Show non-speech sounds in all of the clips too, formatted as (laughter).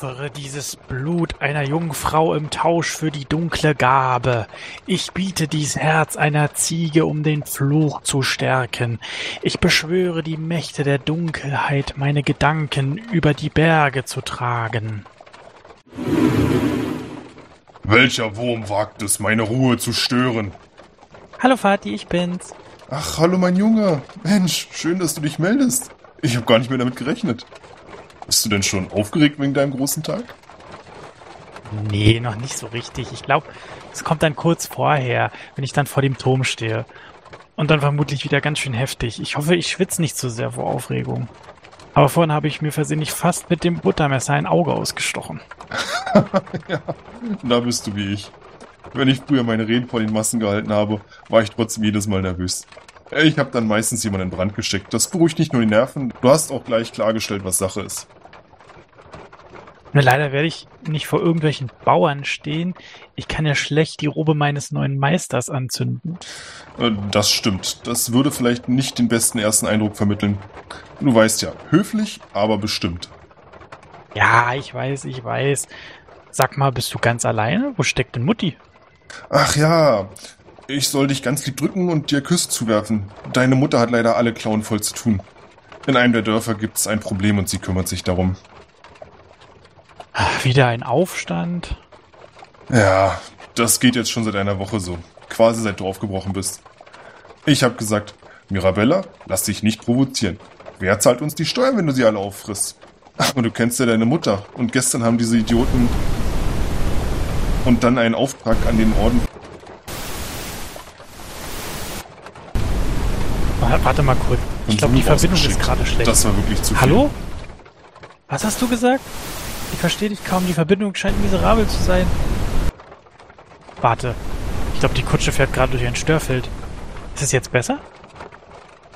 opfere dieses Blut einer Jungfrau im Tausch für die dunkle Gabe. Ich biete dies Herz einer Ziege, um den Fluch zu stärken. Ich beschwöre die Mächte der Dunkelheit, meine Gedanken über die Berge zu tragen. Welcher Wurm wagt es, meine Ruhe zu stören? Hallo Vati, ich bin's. Ach, hallo mein Junge. Mensch, schön, dass du dich meldest. Ich habe gar nicht mehr damit gerechnet. Bist du denn schon aufgeregt wegen deinem großen Tag? Nee, noch nicht so richtig. Ich glaube, es kommt dann kurz vorher, wenn ich dann vor dem Turm stehe. Und dann vermutlich wieder ganz schön heftig. Ich hoffe, ich schwitze nicht zu so sehr vor Aufregung. Aber vorhin habe ich mir versehentlich fast mit dem Buttermesser ein Auge ausgestochen. (laughs) ja, da bist du wie ich. Wenn ich früher meine Reden vor den Massen gehalten habe, war ich trotzdem jedes Mal nervös. Ich habe dann meistens jemanden in Brand gesteckt. Das beruhigt nicht nur die Nerven, du hast auch gleich klargestellt, was Sache ist. Nur leider werde ich nicht vor irgendwelchen Bauern stehen. Ich kann ja schlecht die Robe meines neuen Meisters anzünden. Äh, das stimmt. Das würde vielleicht nicht den besten ersten Eindruck vermitteln. Du weißt ja, höflich, aber bestimmt. Ja, ich weiß, ich weiß. Sag mal, bist du ganz alleine? Wo steckt denn Mutti? Ach ja, ich soll dich ganz lieb drücken und dir Küsse zuwerfen. Deine Mutter hat leider alle Klauen voll zu tun. In einem der Dörfer gibt es ein Problem und sie kümmert sich darum. Wieder ein Aufstand? Ja, das geht jetzt schon seit einer Woche so. Quasi seit du aufgebrochen bist. Ich hab gesagt, Mirabella, lass dich nicht provozieren. Wer zahlt uns die Steuern, wenn du sie alle auffrisst? Aber du kennst ja deine Mutter. Und gestern haben diese Idioten und dann einen Auftrag an den Orden. Warte mal kurz. Ich glaube, die Verbindung ist gerade schlecht. Das war wirklich zu viel. Hallo? Was hast du gesagt? Ich verstehe dich kaum. Die Verbindung scheint miserabel zu sein. Warte. Ich glaube, die Kutsche fährt gerade durch ein Störfeld. Ist es jetzt besser?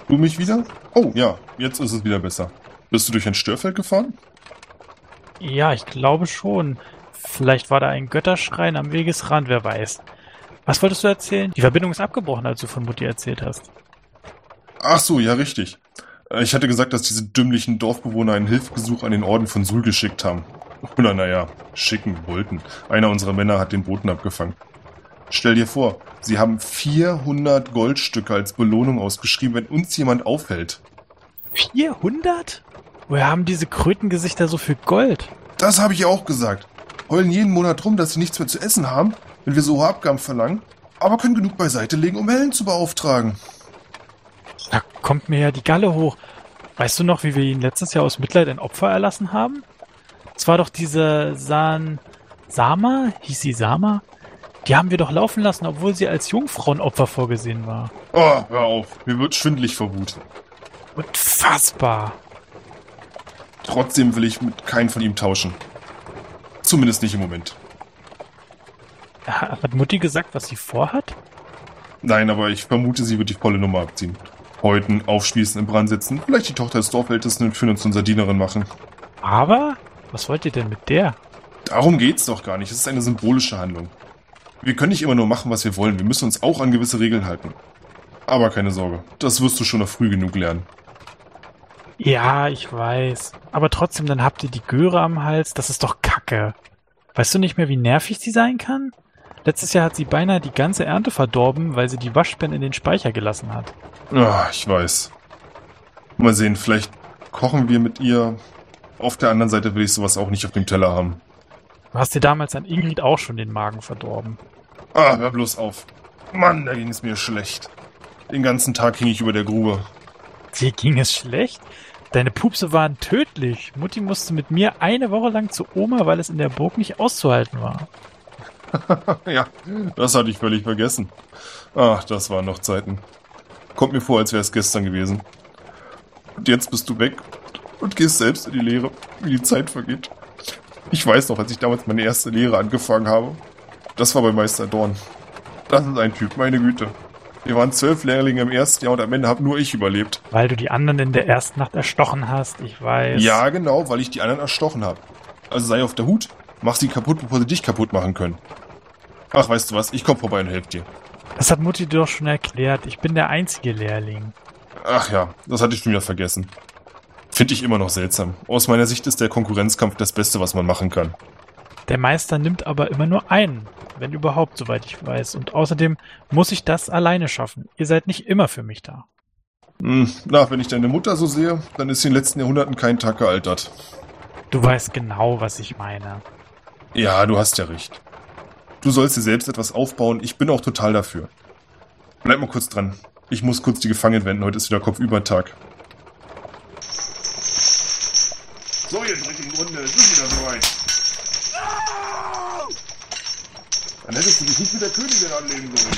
Du mich wieder? Oh, ja. Jetzt ist es wieder besser. Bist du durch ein Störfeld gefahren? Ja, ich glaube schon. Vielleicht war da ein Götterschrein am Wegesrand, wer weiß. Was wolltest du erzählen? Die Verbindung ist abgebrochen, als du von Mutti erzählt hast. Ach so, ja, richtig. Äh, ich hatte gesagt, dass diese dümmlichen Dorfbewohner einen Hilfegesuch an den Orden von Sul geschickt haben. Oder naja, schicken wollten. Einer unserer Männer hat den Boten abgefangen. Stell dir vor, sie haben 400 Goldstücke als Belohnung ausgeschrieben, wenn uns jemand aufhält. 400? Woher haben diese Krötengesichter so viel Gold? Das habe ich auch gesagt. Heulen jeden Monat rum, dass sie nichts mehr zu essen haben, wenn wir so hohe Abgaben verlangen, aber können genug beiseite legen, um Hellen zu beauftragen. Da kommt mir ja die Galle hoch. Weißt du noch, wie wir ihn letztes Jahr aus Mitleid ein Opfer erlassen haben? Es war doch diese San... Sama? Hieß sie Sama? Die haben wir doch laufen lassen, obwohl sie als Jungfrauenopfer vorgesehen war. Oh, hör auf. Mir wird schwindlig vor Wut. Unfassbar. Trotzdem will ich mit keinem von ihm tauschen. Zumindest nicht im Moment. Hat Mutti gesagt, was sie vorhat? Nein, aber ich vermute, sie wird die volle Nummer abziehen. Häuten, aufspießen, im Brand setzen, vielleicht die Tochter des Dorfältesten und für uns unsere Dienerin machen. Aber? Was wollt ihr denn mit der? Darum geht's doch gar nicht. Es ist eine symbolische Handlung. Wir können nicht immer nur machen, was wir wollen. Wir müssen uns auch an gewisse Regeln halten. Aber keine Sorge, das wirst du schon noch früh genug lernen. Ja, ich weiß. Aber trotzdem, dann habt ihr die Göre am Hals. Das ist doch Kacke. Weißt du nicht mehr, wie nervig sie sein kann? Letztes Jahr hat sie beinahe die ganze Ernte verdorben, weil sie die Waschbären in den Speicher gelassen hat. Ah, ich weiß. Mal sehen, vielleicht kochen wir mit ihr. Auf der anderen Seite will ich sowas auch nicht auf dem Teller haben. Du hast dir damals an Ingrid auch schon den Magen verdorben. Ah, hör bloß auf. Mann, da ging es mir schlecht. Den ganzen Tag hing ich über der Grube. Dir ging es schlecht? Deine Pupse waren tödlich. Mutti musste mit mir eine Woche lang zu Oma, weil es in der Burg nicht auszuhalten war. (laughs) ja, das hatte ich völlig vergessen. Ach, das waren noch Zeiten. Kommt mir vor, als wäre es gestern gewesen. Und jetzt bist du weg und gehst selbst in die Lehre, wie die Zeit vergeht. Ich weiß noch, als ich damals meine erste Lehre angefangen habe. Das war bei Meister Dorn. Das ist ein Typ, meine Güte. Wir waren zwölf Lehrlinge im ersten Jahr und am Ende habe nur ich überlebt. Weil du die anderen in der ersten Nacht erstochen hast, ich weiß. Ja, genau, weil ich die anderen erstochen habe. Also sei auf der Hut, mach sie kaputt, bevor sie dich kaputt machen können. Ach, weißt du was, ich komm vorbei und helf dir. Das hat Mutti doch schon erklärt. Ich bin der einzige Lehrling. Ach ja, das hatte ich schon wieder vergessen. Finde ich immer noch seltsam. Aus meiner Sicht ist der Konkurrenzkampf das Beste, was man machen kann. Der Meister nimmt aber immer nur einen, wenn überhaupt, soweit ich weiß. Und außerdem muss ich das alleine schaffen. Ihr seid nicht immer für mich da. Hm, na, wenn ich deine Mutter so sehe, dann ist sie in den letzten Jahrhunderten kein Tag gealtert. Du weißt genau, was ich meine. Ja, du hast ja recht. Du sollst dir selbst etwas aufbauen. Ich bin auch total dafür. Bleib mal kurz dran. Ich muss kurz die Gefangenen wenden. Heute ist wieder Kopfübertag. So, ihr dreckigen Runde, sind wieder soweit. Dann hättest du dich nicht mit der Königin anlegen sollen.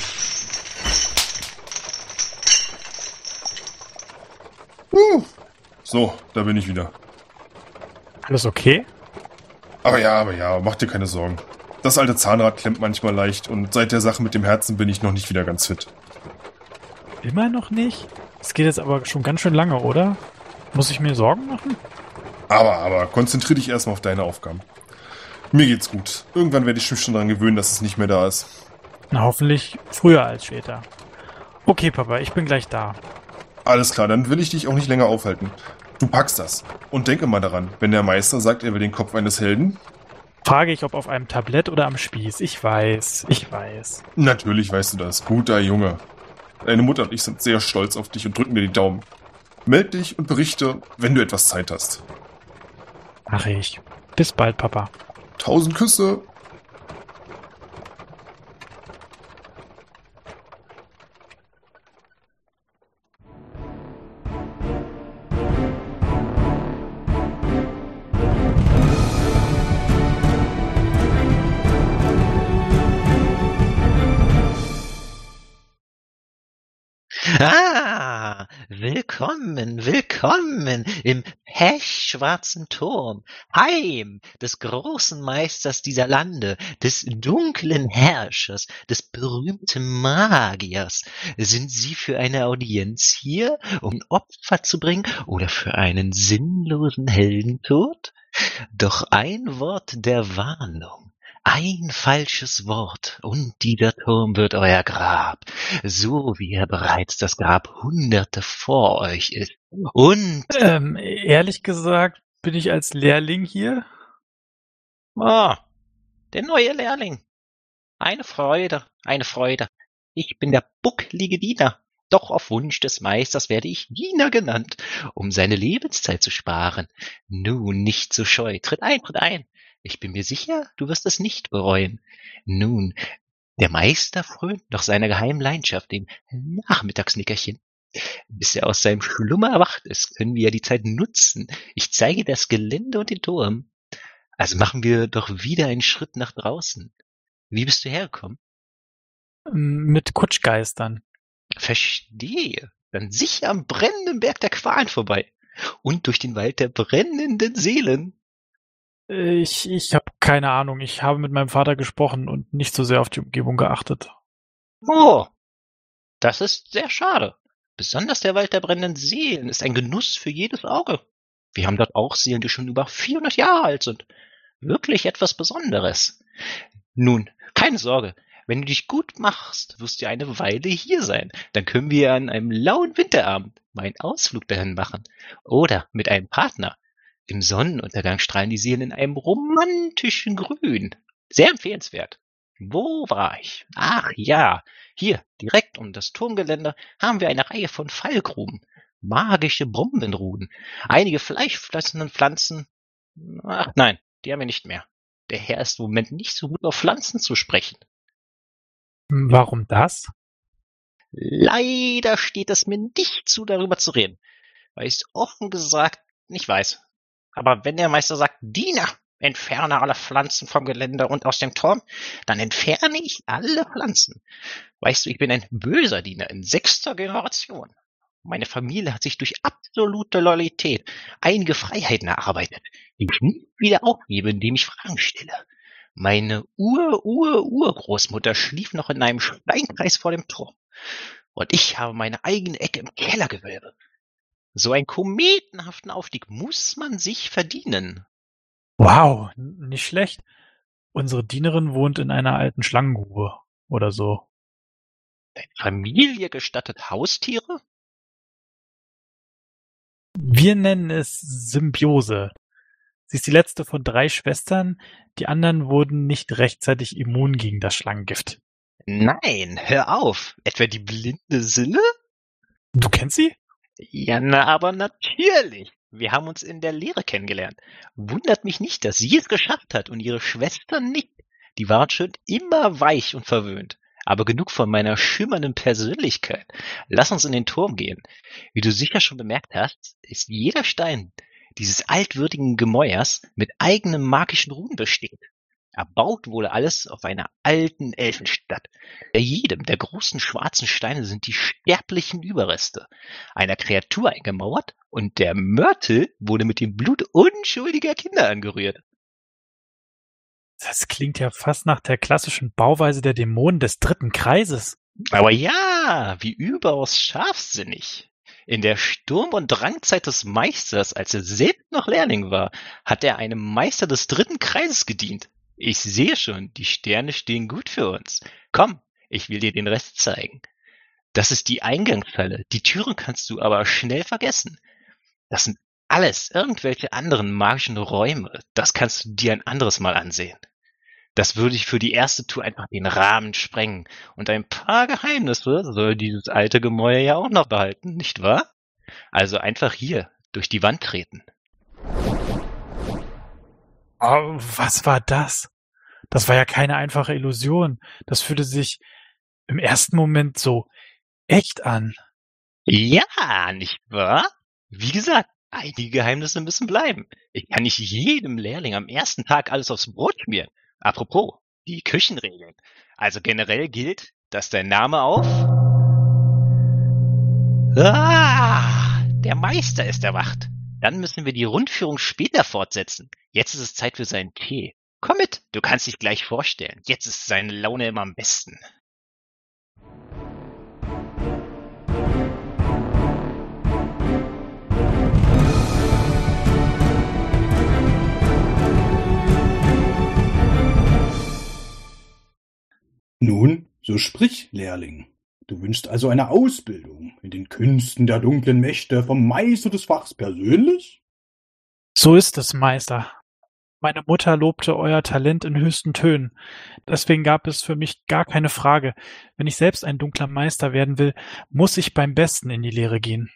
Uh. So, da bin ich wieder. Alles okay? Aber ja, aber ja, mach dir keine Sorgen. Das alte Zahnrad klemmt manchmal leicht und seit der Sache mit dem Herzen bin ich noch nicht wieder ganz fit. Immer noch nicht? Es geht jetzt aber schon ganz schön lange, oder? Muss ich mir Sorgen machen? Aber, aber, konzentrier dich erstmal auf deine Aufgaben. Mir geht's gut. Irgendwann werde ich mich schon daran gewöhnen, dass es nicht mehr da ist. Na, hoffentlich früher als später. Okay, Papa, ich bin gleich da. Alles klar, dann will ich dich auch nicht länger aufhalten. Du packst das. Und denke mal daran, wenn der Meister sagt, er will den Kopf eines Helden. Frage ich, ob auf einem Tablett oder am Spieß. Ich weiß, ich weiß. Natürlich weißt du das. Guter Junge. Deine Mutter und ich sind sehr stolz auf dich und drücken dir die Daumen. Meld dich und berichte, wenn du etwas Zeit hast. Mach ich. Bis bald, Papa. Tausend Küsse. Willkommen, willkommen im pechschwarzen Turm, Heim des großen Meisters dieser Lande, des dunklen Herrschers, des berühmten Magiers. Sind Sie für eine Audienz hier, um Opfer zu bringen oder für einen sinnlosen Heldentod? Doch ein Wort der Warnung. Ein falsches Wort und dieser Turm wird euer Grab, so wie er bereits das Grab Hunderte vor euch ist. Und Ähm, ehrlich gesagt, bin ich als Lehrling hier? oh, der neue Lehrling. Eine Freude, eine Freude. Ich bin der bucklige Diener. Doch auf Wunsch des Meisters werde ich Diener genannt, um seine Lebenszeit zu sparen. Nun, nicht so scheu. Tritt ein, tritt ein. Ich bin mir sicher, du wirst es nicht bereuen. Nun, der Meister frönt noch seiner geheimen Leidenschaft, dem Nachmittagsnickerchen. Bis er aus seinem Schlummer erwacht ist, können wir ja die Zeit nutzen. Ich zeige das Gelände und den Turm. Also machen wir doch wieder einen Schritt nach draußen. Wie bist du hergekommen? Ähm, Mit Kutschgeistern. Verstehe. Dann sicher am brennenden Berg der Qualen vorbei. Und durch den Wald der brennenden Seelen. Ich, ich habe keine Ahnung. Ich habe mit meinem Vater gesprochen und nicht so sehr auf die Umgebung geachtet. Oh, das ist sehr schade. Besonders der Wald der brennenden Seelen ist ein Genuss für jedes Auge. Wir haben dort auch Seelen, die schon über 400 Jahre alt sind. Wirklich etwas Besonderes. Nun, keine Sorge. Wenn du dich gut machst, wirst du eine Weile hier sein. Dann können wir an einem lauen Winterabend mal einen Ausflug dahin machen. Oder mit einem Partner. Im Sonnenuntergang strahlen die Seelen in einem romantischen Grün. Sehr empfehlenswert. Wo war ich? Ach ja, hier, direkt um das Turmgeländer, haben wir eine Reihe von Fallgruben. Magische Bombenruden. Einige fleischfressenden Pflanzen. Ach nein, die haben wir nicht mehr. Der Herr ist im Moment nicht so gut auf Pflanzen zu sprechen. Warum das? Leider steht es mir nicht zu, darüber zu reden, weil ich es offen gesagt nicht weiß. Aber wenn der Meister sagt, Diener, entferne alle Pflanzen vom Geländer und aus dem Turm, dann entferne ich alle Pflanzen. Weißt du, ich bin ein böser Diener in sechster Generation. Meine Familie hat sich durch absolute Loyalität einige Freiheiten erarbeitet, die ich nie wieder aufgebe, indem ich Fragen stelle. Meine Ur-Ur-Urgroßmutter schlief noch in einem Steinkreis vor dem Turm. Und ich habe meine eigene Ecke im Kellergewölbe. So einen kometenhaften Aufstieg muss man sich verdienen. Wow, nicht schlecht. Unsere Dienerin wohnt in einer alten Schlangengrube oder so. Deine Familie gestattet Haustiere? Wir nennen es Symbiose. Sie ist die letzte von drei Schwestern. Die anderen wurden nicht rechtzeitig immun gegen das Schlangengift. Nein, hör auf. Etwa die blinde Sille? Du kennst sie? Ja, na, aber natürlich. Wir haben uns in der Lehre kennengelernt. Wundert mich nicht, dass sie es geschafft hat und ihre Schwestern nicht. Die waren schon immer weich und verwöhnt. Aber genug von meiner schimmernden Persönlichkeit. Lass uns in den Turm gehen. Wie du sicher schon bemerkt hast, ist jeder Stein dieses altwürdigen Gemäuers mit eigenem magischen Ruhen bestickt. Erbaut wurde alles auf einer alten Elfenstadt. Bei jedem der großen schwarzen Steine sind die sterblichen Überreste einer Kreatur eingemauert und der Mörtel wurde mit dem Blut unschuldiger Kinder angerührt. Das klingt ja fast nach der klassischen Bauweise der Dämonen des dritten Kreises. Aber ja, wie überaus scharfsinnig. In der Sturm- und Drangzeit des Meisters, als er selbst noch Lehrling war, hat er einem Meister des dritten Kreises gedient. Ich sehe schon, die Sterne stehen gut für uns. Komm, ich will dir den Rest zeigen. Das ist die Eingangshalle. Die Türen kannst du aber schnell vergessen. Das sind alles irgendwelche anderen magischen Räume. Das kannst du dir ein anderes Mal ansehen. Das würde ich für die erste Tour einfach den Rahmen sprengen. Und ein paar Geheimnisse soll dieses alte Gemäuer ja auch noch behalten, nicht wahr? Also einfach hier, durch die Wand treten. Oh, was war das? Das war ja keine einfache Illusion. Das fühlte sich im ersten Moment so echt an. Ja, nicht wahr? Wie gesagt, einige Geheimnisse müssen bleiben. Ich kann nicht jedem Lehrling am ersten Tag alles aufs Brot schmieren. Apropos, die Küchenregeln. Also generell gilt, dass dein Name auf... Ah, der Meister ist erwacht. Dann müssen wir die Rundführung später fortsetzen. Jetzt ist es Zeit für seinen Tee. Komm mit, du kannst dich gleich vorstellen. Jetzt ist seine Laune immer am besten. Nun, so sprich, Lehrling. Du wünschst also eine Ausbildung in den Künsten der dunklen Mächte vom Meister des Fachs persönlich? So ist es, Meister. Meine Mutter lobte euer Talent in höchsten Tönen. Deswegen gab es für mich gar keine Frage. Wenn ich selbst ein dunkler Meister werden will, muss ich beim Besten in die Lehre gehen.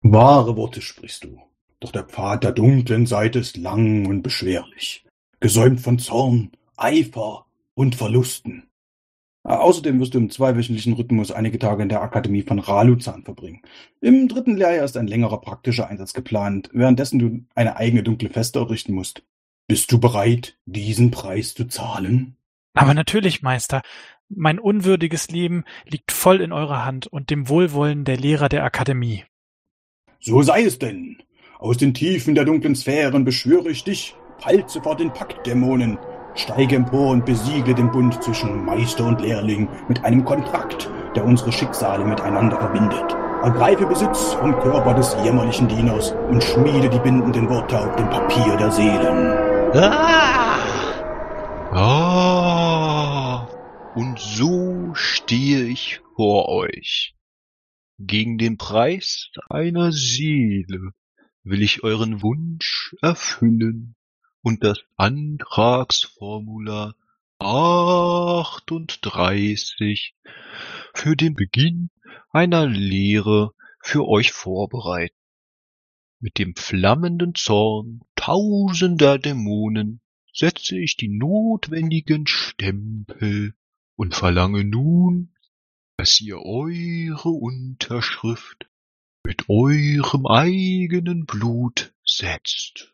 Wahre Worte sprichst du. Doch der Pfad der dunklen Seite ist lang und beschwerlich, gesäumt von Zorn, Eifer und Verlusten. Außerdem wirst du im zweiwöchentlichen Rhythmus einige Tage in der Akademie von Raluzan verbringen. Im dritten Lehrjahr ist ein längerer praktischer Einsatz geplant, währenddessen du eine eigene dunkle Feste errichten musst. Bist du bereit, diesen Preis zu zahlen? Aber natürlich, Meister. Mein unwürdiges Leben liegt voll in eurer Hand und dem Wohlwollen der Lehrer der Akademie. So sei es denn. Aus den Tiefen der dunklen Sphären beschwöre ich dich, falze vor den Paktdämonen. Steige empor und besiegle den Bund zwischen Meister und Lehrling mit einem Kontrakt, der unsere Schicksale miteinander verbindet. Ergreife Besitz vom Körper des jämmerlichen Dieners und schmiede die bindenden Worte auf dem Papier der Seelen. Ah! Ah, und so stehe ich vor euch. Gegen den Preis einer Seele will ich euren Wunsch erfüllen und das Antragsformular 38 für den Beginn einer Lehre für euch vorbereiten. Mit dem flammenden Zorn tausender Dämonen setze ich die notwendigen Stempel und verlange nun, dass ihr eure Unterschrift mit eurem eigenen Blut setzt.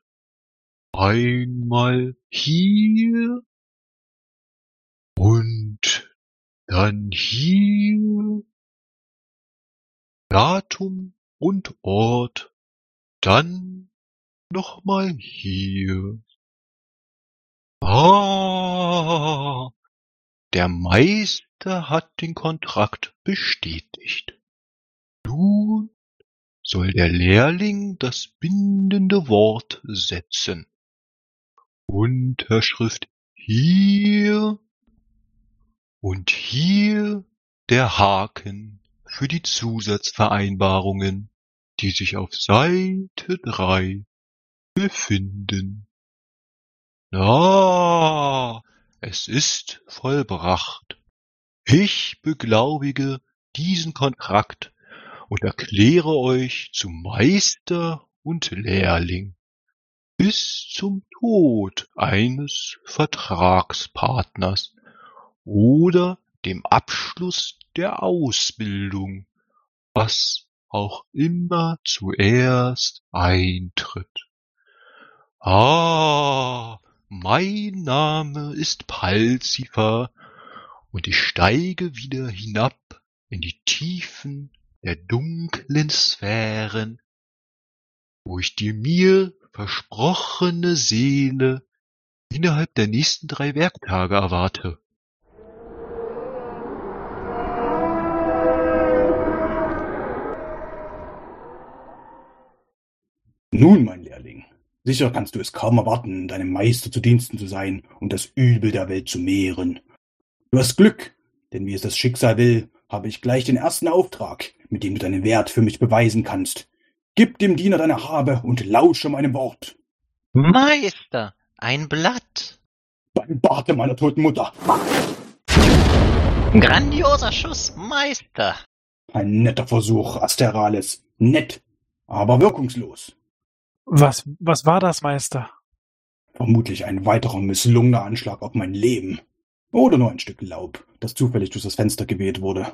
Einmal hier und dann hier. Datum und Ort, dann nochmal hier. Ah, der Meister hat den Kontrakt bestätigt. Nun soll der Lehrling das bindende Wort setzen. Unterschrift hier und hier der Haken für die Zusatzvereinbarungen, die sich auf Seite 3 befinden. Na, es ist vollbracht. Ich beglaubige diesen Kontrakt und erkläre euch zum Meister und Lehrling bis zum Tod eines Vertragspartners oder dem Abschluss der Ausbildung, was auch immer zuerst eintritt. Ah, mein Name ist Palzifer und ich steige wieder hinab in die Tiefen der dunklen Sphären, wo ich die mir versprochene Seele innerhalb der nächsten drei Werktage erwarte. Nun, mein Lehrling, sicher kannst du es kaum erwarten, deinem Meister zu Diensten zu sein und das Übel der Welt zu mehren. Du hast Glück, denn wie es das Schicksal will, habe ich gleich den ersten Auftrag, mit dem du deinen Wert für mich beweisen kannst. Gib dem Diener deine Habe und lausche meinem Wort. Meister, ein Blatt. Beim Barte meiner toten Mutter. Grandioser Schuss, Meister. Ein netter Versuch, Asterales. Nett, aber wirkungslos. Was, was war das, Meister? Vermutlich ein weiterer misslungener Anschlag auf mein Leben. Oder nur ein Stück Laub, das zufällig durch das Fenster geweht wurde.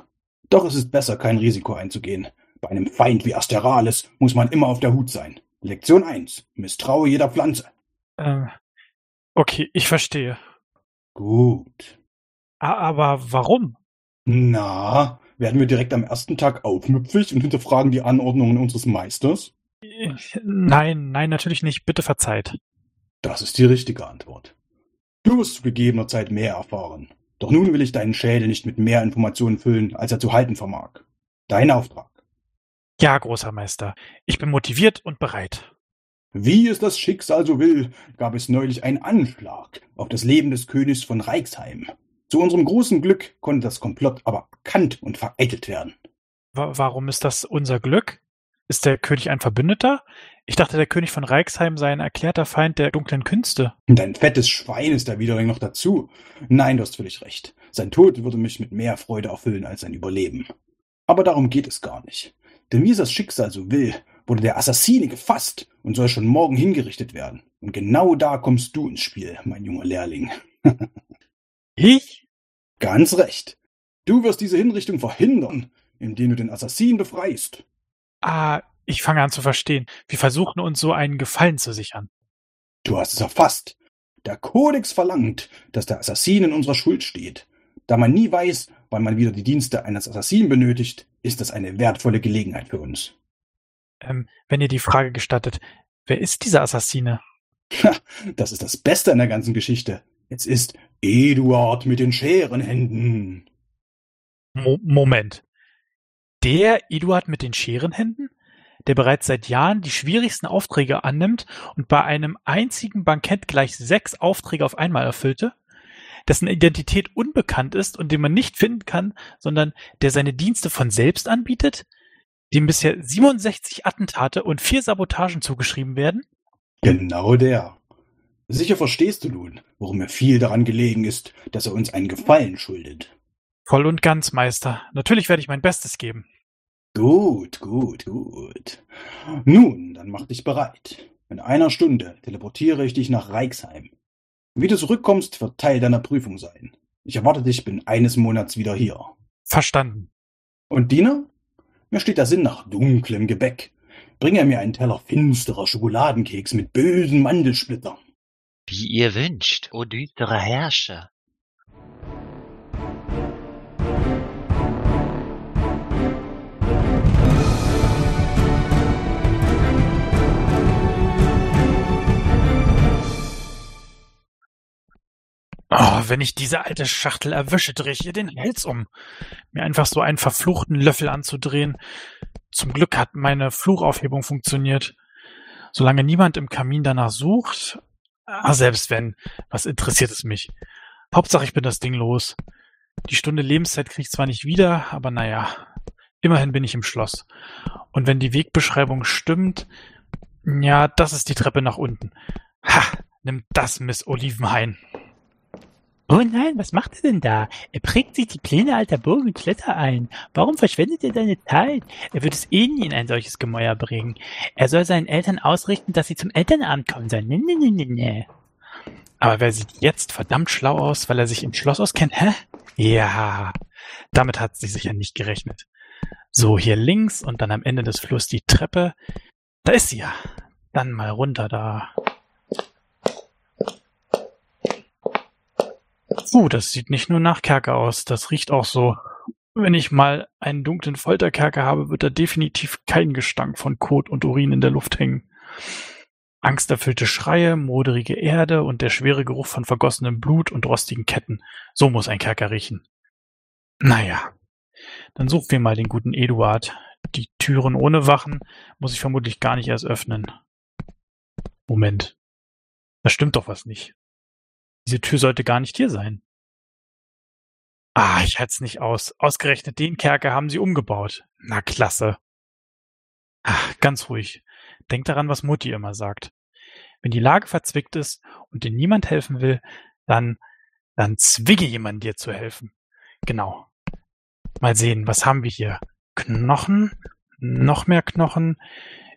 Doch es ist besser, kein Risiko einzugehen. Bei einem Feind wie Asterales muss man immer auf der Hut sein. Lektion 1. Misstraue jeder Pflanze. Ähm, okay, ich verstehe. Gut. Aber warum? Na, werden wir direkt am ersten Tag aufmüpfig und hinterfragen die Anordnungen unseres Meisters? Nein, nein, natürlich nicht. Bitte verzeiht. Das ist die richtige Antwort. Du wirst zu gegebener Zeit mehr erfahren. Doch nun will ich deinen Schädel nicht mit mehr Informationen füllen, als er zu halten vermag. Dein Auftrag. Ja, großer Meister. Ich bin motiviert und bereit. Wie es das Schicksal so will, gab es neulich einen Anschlag auf das Leben des Königs von Reichsheim. Zu unserem großen Glück konnte das Komplott aber erkannt und vereitelt werden. Wa warum ist das unser Glück? Ist der König ein Verbündeter? Ich dachte, der König von Reichsheim sei ein erklärter Feind der dunklen Künste. Dein fettes Schwein ist da wieder noch dazu. Nein, du hast völlig recht. Sein Tod würde mich mit mehr Freude erfüllen als sein Überleben. Aber darum geht es gar nicht. Denn wie es das Schicksal so will, wurde der Assassine gefasst und soll schon morgen hingerichtet werden. Und genau da kommst du ins Spiel, mein junger Lehrling. (laughs) ich? Ganz recht. Du wirst diese Hinrichtung verhindern, indem du den Assassinen befreist. Ah, ich fange an zu verstehen. Wir versuchen uns so einen Gefallen zu sichern. Du hast es erfasst. Der Kodex verlangt, dass der Assassin in unserer Schuld steht. Da man nie weiß, wann man wieder die Dienste eines Assassinen benötigt, ist das eine wertvolle Gelegenheit für uns. Ähm, wenn ihr die Frage gestattet, wer ist dieser Assassine? das ist das Beste an der ganzen Geschichte. Es ist Eduard mit den Scherenhänden. Mo Moment. Der Eduard mit den Scherenhänden? Der bereits seit Jahren die schwierigsten Aufträge annimmt und bei einem einzigen Bankett gleich sechs Aufträge auf einmal erfüllte? Dessen Identität unbekannt ist und den man nicht finden kann, sondern der seine Dienste von selbst anbietet? Dem bisher 67 Attentate und vier Sabotagen zugeschrieben werden? Genau der. Sicher verstehst du nun, worum mir viel daran gelegen ist, dass er uns einen Gefallen schuldet. Voll und ganz, Meister. Natürlich werde ich mein Bestes geben. Gut, gut, gut. Nun, dann mach dich bereit. In einer Stunde teleportiere ich dich nach Reichsheim. Wie du zurückkommst, wird Teil deiner Prüfung sein. Ich erwarte dich binnen eines Monats wieder hier. Verstanden. Und Diener? Mir steht der Sinn nach dunklem Gebäck. Bringe mir einen Teller finsterer Schokoladenkeks mit bösen Mandelsplittern. Wie ihr wünscht, o düsterer Herrscher. Oh, wenn ich diese alte Schachtel erwische, drehe ich ihr den Hals um. Mir einfach so einen verfluchten Löffel anzudrehen. Zum Glück hat meine Fluchaufhebung funktioniert. Solange niemand im Kamin danach sucht. Ah, selbst wenn, was interessiert es mich? Hauptsache, ich bin das Ding los. Die Stunde Lebenszeit krieg ich zwar nicht wieder, aber naja, immerhin bin ich im Schloss. Und wenn die Wegbeschreibung stimmt, ja, das ist die Treppe nach unten. Ha, nimm das, Miss Olivenhain. Oh nein, was macht er denn da? Er prägt sich die Pläne alter Burgen und Kletter ein. Warum verschwendet er seine Zeit? Er wird es eh nie in ein solches Gemäuer bringen. Er soll seinen Eltern ausrichten, dass sie zum Elternabend kommen sollen. Nee, nee, nee, nee, nee. Aber wer sieht jetzt verdammt schlau aus, weil er sich im Schloss auskennt, hä? Ja, damit hat sie sicher nicht gerechnet. So, hier links und dann am Ende des Flusses die Treppe. Da ist sie ja. Dann mal runter da. Uh, das sieht nicht nur nach Kerker aus, das riecht auch so. Wenn ich mal einen dunklen Folterkerker habe, wird da definitiv kein Gestank von Kot und Urin in der Luft hängen. Angsterfüllte Schreie, moderige Erde und der schwere Geruch von vergossenem Blut und rostigen Ketten. So muss ein Kerker riechen. Naja, dann suchen wir mal den guten Eduard. Die Türen ohne Wachen muss ich vermutlich gar nicht erst öffnen. Moment. Da stimmt doch was nicht. Diese Tür sollte gar nicht hier sein. Ah, ich halte es nicht aus. Ausgerechnet den Kerker haben sie umgebaut. Na klasse. Ach, ganz ruhig. Denk daran, was Mutti immer sagt. Wenn die Lage verzwickt ist und dir niemand helfen will, dann, dann zwinge jemanden dir zu helfen. Genau. Mal sehen, was haben wir hier? Knochen? Noch mehr Knochen?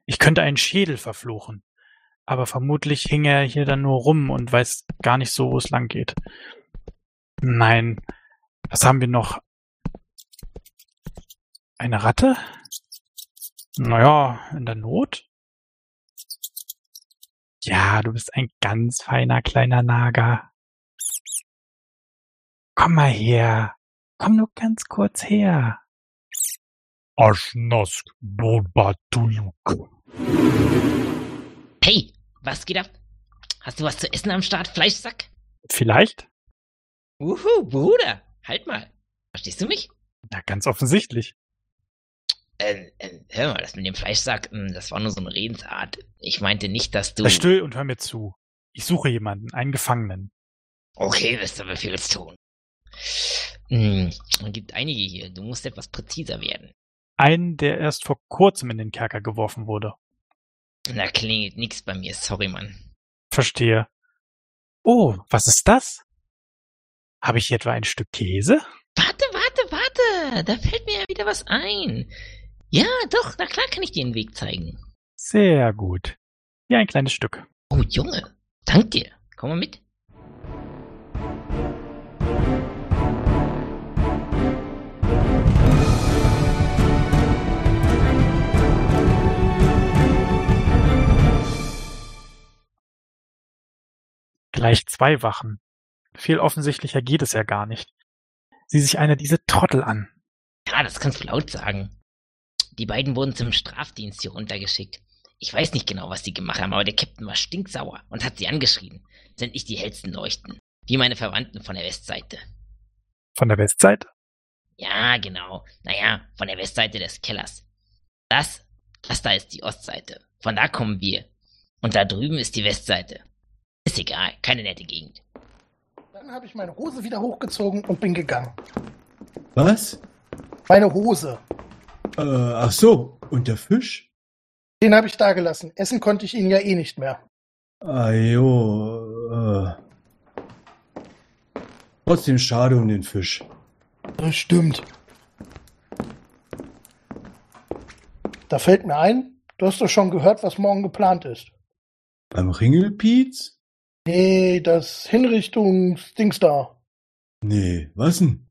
Ich könnte einen Schädel verfluchen. Aber vermutlich hing er hier dann nur rum und weiß gar nicht so, wo es lang geht. Nein. Was haben wir noch? Eine Ratte? Naja, in der Not? Ja, du bist ein ganz feiner kleiner Nager. Komm mal her. Komm nur ganz kurz her. Aschnask. Hey, was geht ab? Hast du was zu essen am Start, Fleischsack? Vielleicht? Uhu, Bruder, halt mal. Verstehst du mich? Ja, ganz offensichtlich. Äh, äh, hör mal, das mit dem Fleischsack, mh, das war nur so eine Redensart. Ich meinte nicht, dass du. Sei still und hör mir zu. Ich suche jemanden, einen Gefangenen. Okay, wirst du Befehlston. Hm, es gibt einige hier. Du musst etwas präziser werden. Einen, der erst vor kurzem in den Kerker geworfen wurde. Da klingelt nix bei mir, sorry, Mann. Verstehe. Oh, was ist das? Habe ich hier etwa ein Stück Käse? Warte, warte, warte! Da fällt mir ja wieder was ein. Ja, doch, na klar kann ich dir den Weg zeigen. Sehr gut. Hier ein kleines Stück. Oh, Junge, dank dir. Komm mal mit. Gleich zwei Wachen. Viel offensichtlicher geht es ja gar nicht. Sieh sich einer diese Trottel an. Ja, das kannst du laut sagen. Die beiden wurden zum Strafdienst hier runtergeschickt. Ich weiß nicht genau, was die gemacht haben, aber der Captain war stinksauer und hat sie angeschrien. Sind nicht die hellsten Leuchten. Wie meine Verwandten von der Westseite. Von der Westseite? Ja, genau. Naja, von der Westseite des Kellers. Das, das da ist die Ostseite. Von da kommen wir. Und da drüben ist die Westseite. Ist egal, keine nette Gegend. Dann habe ich meine Hose wieder hochgezogen und bin gegangen. Was? Meine Hose. Äh, ach so, und der Fisch? Den habe ich da gelassen. Essen konnte ich ihn ja eh nicht mehr. Ah jo, äh. Trotzdem schade um den Fisch. Das stimmt. Da fällt mir ein, du hast doch schon gehört, was morgen geplant ist. Beim Ringelpiez? Nee, das Hinrichtungsdings da. Nee, was denn?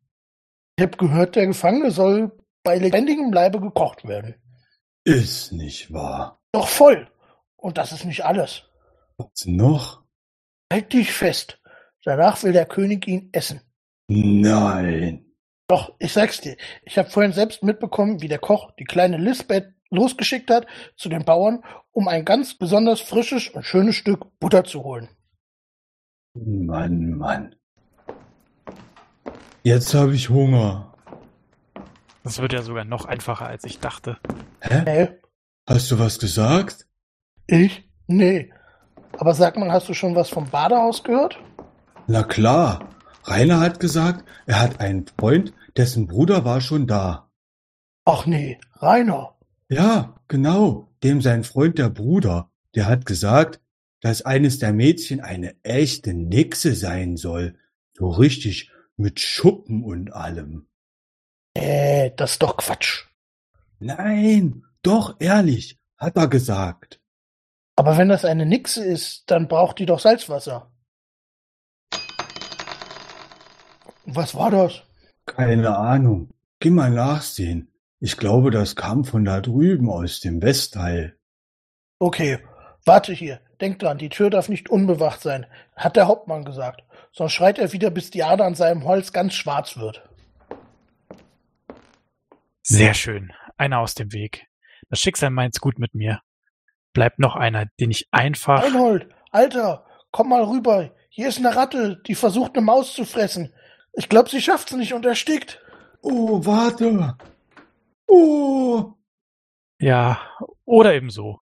Ich habe gehört, der Gefangene soll bei lebendigem Leibe gekocht werden. Ist nicht wahr. Doch voll. Und das ist nicht alles. Was noch? Halt dich fest. Danach will der König ihn essen. Nein. Doch, ich sag's dir. Ich habe vorhin selbst mitbekommen, wie der Koch die kleine Lisbeth losgeschickt hat zu den Bauern, um ein ganz besonders frisches und schönes Stück Butter zu holen. Mann, Mann. Jetzt habe ich Hunger. Das wird ja sogar noch einfacher, als ich dachte. Hä? Nee, Hast du was gesagt? ich? Nee. Aber sag mal, hast du schon was vom Badehaus gehört? Na klar, Rainer hat gesagt, er hat einen Freund, dessen Bruder war schon da. Ach nee, Rainer. Ja, genau, dem sein Freund der Bruder, der hat gesagt, dass eines der Mädchen eine echte Nixe sein soll. So richtig mit Schuppen und allem. Äh, das ist doch Quatsch. Nein, doch ehrlich, hat er gesagt. Aber wenn das eine Nixe ist, dann braucht die doch Salzwasser. Was war das? Keine Ahnung. Geh mal nachsehen. Ich glaube, das kam von da drüben aus dem Westteil. Okay, warte hier. Denk dran, die Tür darf nicht unbewacht sein, hat der Hauptmann gesagt. Sonst schreit er wieder, bis die Ader an seinem Holz ganz schwarz wird. Sehr schön. Einer aus dem Weg. Das Schicksal meint's gut mit mir. Bleibt noch einer, den ich einfach. Reinhold, Alter, komm mal rüber. Hier ist eine Ratte, die versucht, eine Maus zu fressen. Ich glaube, sie schafft's nicht und erstickt. Oh, warte. Oh. Ja, oder eben so.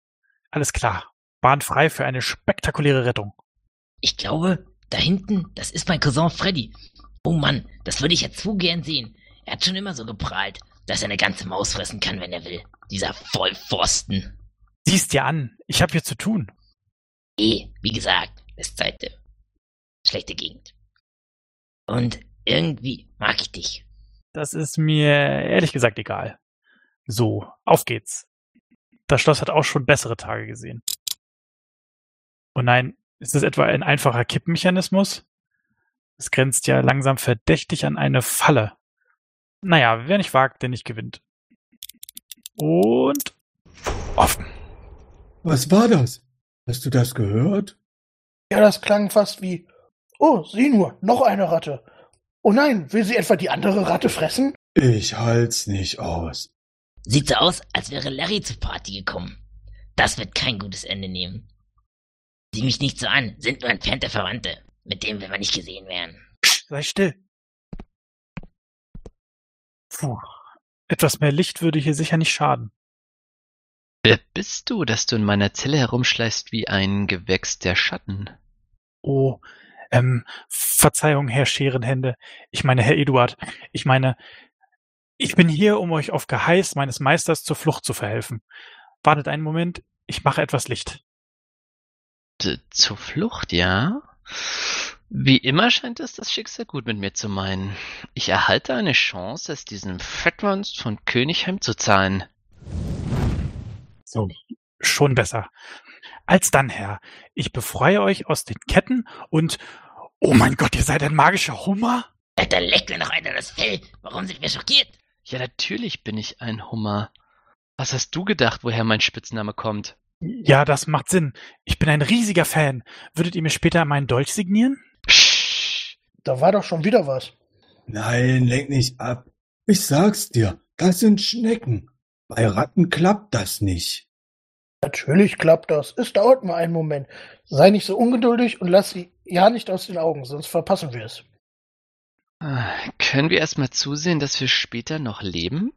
Alles klar. Bahn frei für eine spektakuläre Rettung. Ich glaube, da hinten, das ist mein Cousin Freddy. Oh Mann, das würde ich ja zu gern sehen. Er hat schon immer so geprahlt, dass er eine ganze Maus fressen kann, wenn er will. Dieser Vollpfosten. Siehst dir an, ich hab hier zu tun. Eh, wie gesagt, Westseite. Schlechte Gegend. Und irgendwie mag ich dich. Das ist mir ehrlich gesagt egal. So, auf geht's. Das Schloss hat auch schon bessere Tage gesehen. Oh nein, ist das etwa ein einfacher Kippmechanismus? Es grenzt ja langsam verdächtig an eine Falle. Naja, wer nicht wagt, der nicht gewinnt. Und offen. Was war das? Hast du das gehört? Ja, das klang fast wie. Oh, sieh nur, noch eine Ratte. Oh nein, will sie etwa die andere Ratte fressen? Ich halt's nicht aus. Sieht so aus, als wäre Larry zur Party gekommen. Das wird kein gutes Ende nehmen. Sieh mich nicht so an, sind nur entfernte Verwandte. Mit denen will man nicht gesehen werden. Sei still. Puh. Etwas mehr Licht würde hier sicher nicht schaden. Wer bist du, dass du in meiner Zelle herumschleißt wie ein Gewächs der Schatten? Oh, ähm, Verzeihung, Herr Scherenhände. Ich meine, Herr Eduard. Ich meine, ich bin hier, um euch auf Geheiß meines Meisters zur Flucht zu verhelfen. Wartet einen Moment, ich mache etwas Licht. Zur Flucht, ja? Wie immer scheint es das Schicksal gut mit mir zu meinen. Ich erhalte eine Chance, es diesem Fettmonst von Königheim zu zahlen. So, schon besser. Als dann, Herr, ich befreie euch aus den Ketten und Oh mein Gott, ihr seid ein magischer Hummer? Da leckt mir noch einer das Fell. Warum sind wir schockiert? Ja, natürlich bin ich ein Hummer. Was hast du gedacht, woher mein Spitzname kommt? Ja, das macht Sinn. Ich bin ein riesiger Fan. Würdet ihr mir später meinen Dolch signieren? Psst. Da war doch schon wieder was. Nein, lenk nicht ab. Ich sag's dir, das sind Schnecken. Bei Ratten klappt das nicht. Natürlich klappt das. Es dauert nur einen Moment. Sei nicht so ungeduldig und lass sie ja nicht aus den Augen, sonst verpassen wir es. Ah, Können wir erstmal zusehen, dass wir später noch leben?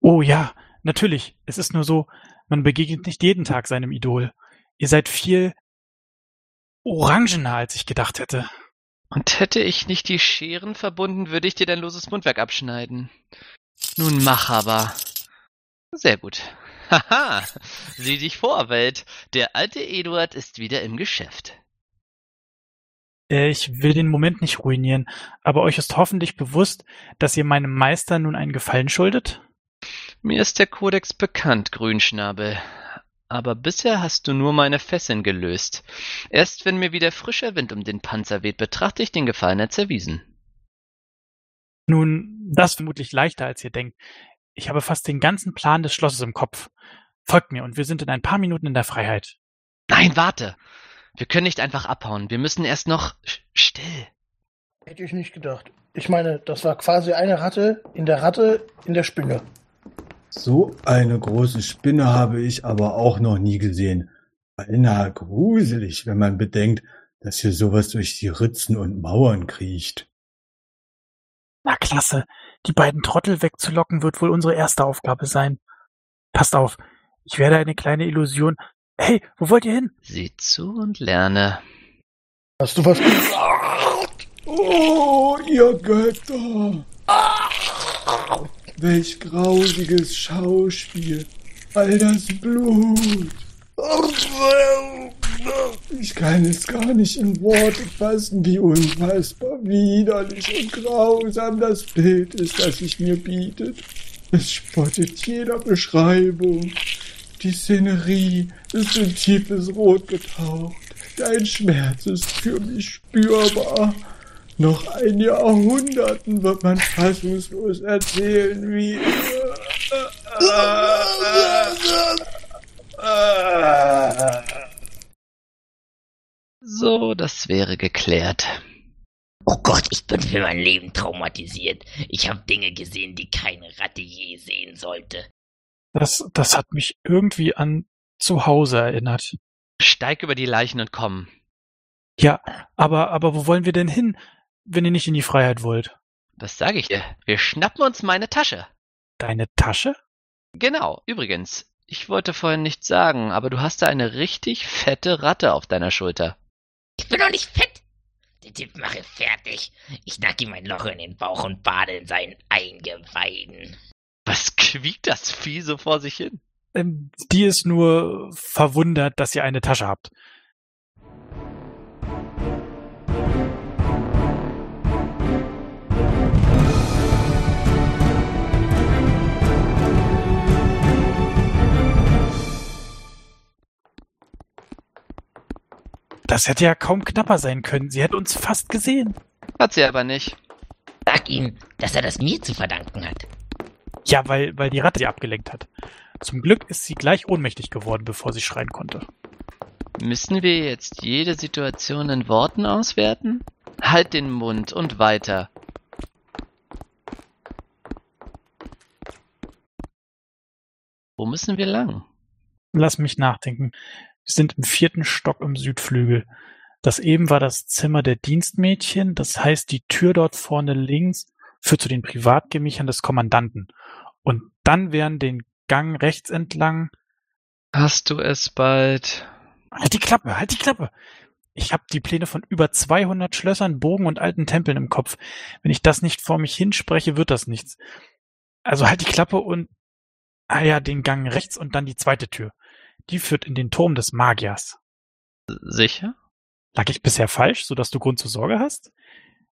Oh ja, natürlich. Es ist nur so, man begegnet nicht jeden Tag seinem Idol. Ihr seid viel orangener, als ich gedacht hätte. Und hätte ich nicht die Scheren verbunden, würde ich dir dein loses Mundwerk abschneiden. Nun mach aber. Sehr gut. (laughs) Haha, sieh dich vor, Welt. Der alte Eduard ist wieder im Geschäft. Äh, Ich will den Moment nicht ruinieren, aber euch ist hoffentlich bewusst, dass ihr meinem Meister nun einen Gefallen schuldet? Mir ist der Kodex bekannt, Grünschnabel. Aber bisher hast du nur meine Fesseln gelöst. Erst wenn mir wieder frischer Wind um den Panzer weht, betrachte ich den Gefallen als erwiesen. Nun, das ist vermutlich leichter, als ihr denkt. Ich habe fast den ganzen Plan des Schlosses im Kopf. Folgt mir und wir sind in ein paar Minuten in der Freiheit. Nein, warte! Wir können nicht einfach abhauen. Wir müssen erst noch. Still. Hätte ich nicht gedacht. Ich meine, das war quasi eine Ratte in der Ratte in der Spinne. So eine große Spinne habe ich aber auch noch nie gesehen. Beinahe gruselig, wenn man bedenkt, dass hier sowas durch die Ritzen und Mauern kriecht. Na klasse, die beiden Trottel wegzulocken wird wohl unsere erste Aufgabe sein. Passt auf, ich werde eine kleine Illusion, Hey, wo wollt ihr hin? Sieh zu und lerne. Hast du was gesagt? Oh, ihr Götter! Welch grausiges Schauspiel! All das Blut! Ich kann es gar nicht in Worte fassen, wie unfassbar widerlich und grausam das Bild ist, das sich mir bietet. Es spottet jeder Beschreibung. Die Szenerie ist in tiefes Rot getaucht. Dein Schmerz ist für mich spürbar. Noch ein Jahrhunderten wird man fassungslos erzählen, wie... So, das wäre geklärt. Oh Gott, ich bin für mein Leben traumatisiert. Ich habe Dinge gesehen, die keine Ratte je sehen sollte. Das, das hat mich irgendwie an zu Hause erinnert. Steig über die Leichen und komm. Ja, aber, aber wo wollen wir denn hin, wenn ihr nicht in die Freiheit wollt? Das sage ich dir. Wir schnappen uns meine Tasche. Deine Tasche? Genau, übrigens, ich wollte vorhin nichts sagen, aber du hast da eine richtig fette Ratte auf deiner Schulter. Ich bin doch nicht fett. Den Typ mache fertig. Ich nack ihm ein Loch in den Bauch und bade in seinen Eingeweiden. Was quiekt das Vieh so vor sich hin? Ähm, die ist nur verwundert, dass ihr eine Tasche habt. Das hätte ja kaum knapper sein können. Sie hätte uns fast gesehen. Hat sie aber nicht. Sag ihm, dass er das mir zu verdanken hat. Ja, weil, weil die Ratte sie abgelenkt hat. Zum Glück ist sie gleich ohnmächtig geworden, bevor sie schreien konnte. Müssen wir jetzt jede Situation in Worten auswerten? Halt den Mund und weiter. Wo müssen wir lang? Lass mich nachdenken. Sind im vierten Stock im Südflügel. Das eben war das Zimmer der Dienstmädchen, das heißt, die Tür dort vorne links führt zu den Privatgemächern des Kommandanten. Und dann wären den Gang rechts entlang. Hast du es bald? Halt die Klappe, halt die Klappe! Ich habe die Pläne von über 200 Schlössern, Burgen und alten Tempeln im Kopf. Wenn ich das nicht vor mich hinspreche, wird das nichts. Also halt die Klappe und, ah ja, den Gang rechts und dann die zweite Tür. Die führt in den Turm des Magiers. Sicher? Lag ich bisher falsch, sodass du Grund zur Sorge hast?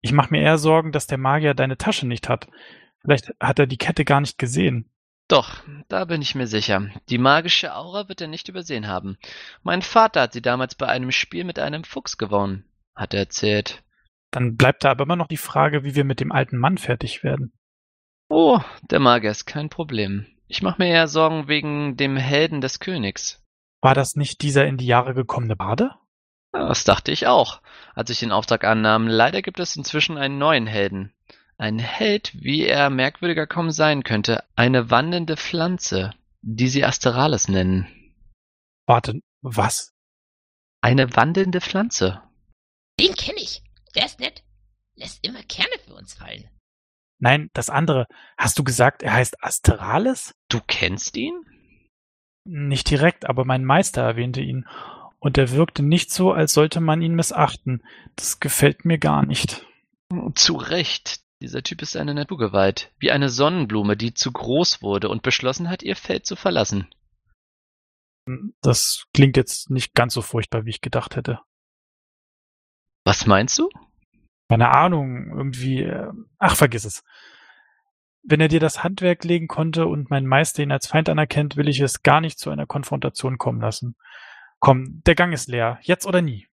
Ich mache mir eher Sorgen, dass der Magier deine Tasche nicht hat. Vielleicht hat er die Kette gar nicht gesehen. Doch, da bin ich mir sicher. Die magische Aura wird er nicht übersehen haben. Mein Vater hat sie damals bei einem Spiel mit einem Fuchs gewonnen, hat er erzählt. Dann bleibt da aber immer noch die Frage, wie wir mit dem alten Mann fertig werden. Oh, der Magier ist kein Problem. Ich mache mir eher Sorgen wegen dem Helden des Königs. War das nicht dieser in die Jahre gekommene Bade? Das dachte ich auch, als ich den Auftrag annahm. Leider gibt es inzwischen einen neuen Helden. Ein Held, wie er merkwürdiger kaum sein könnte. Eine wandelnde Pflanze, die sie Asterales nennen. Warte, was? Eine wandelnde Pflanze. Den kenne ich. Der ist nett. Lässt immer Kerne für uns fallen. Nein, das andere. Hast du gesagt, er heißt Asterales? Du kennst ihn? Nicht direkt, aber mein Meister erwähnte ihn. Und er wirkte nicht so, als sollte man ihn missachten. Das gefällt mir gar nicht. Zu Recht. Dieser Typ ist eine Naturgewalt, wie eine Sonnenblume, die zu groß wurde und beschlossen hat, ihr Feld zu verlassen. Das klingt jetzt nicht ganz so furchtbar, wie ich gedacht hätte. Was meinst du? Keine Ahnung, irgendwie. äh, Ach, vergiss es. Wenn er dir das Handwerk legen konnte und mein Meister ihn als Feind anerkennt, will ich es gar nicht zu einer Konfrontation kommen lassen. Komm, der Gang ist leer. Jetzt oder nie.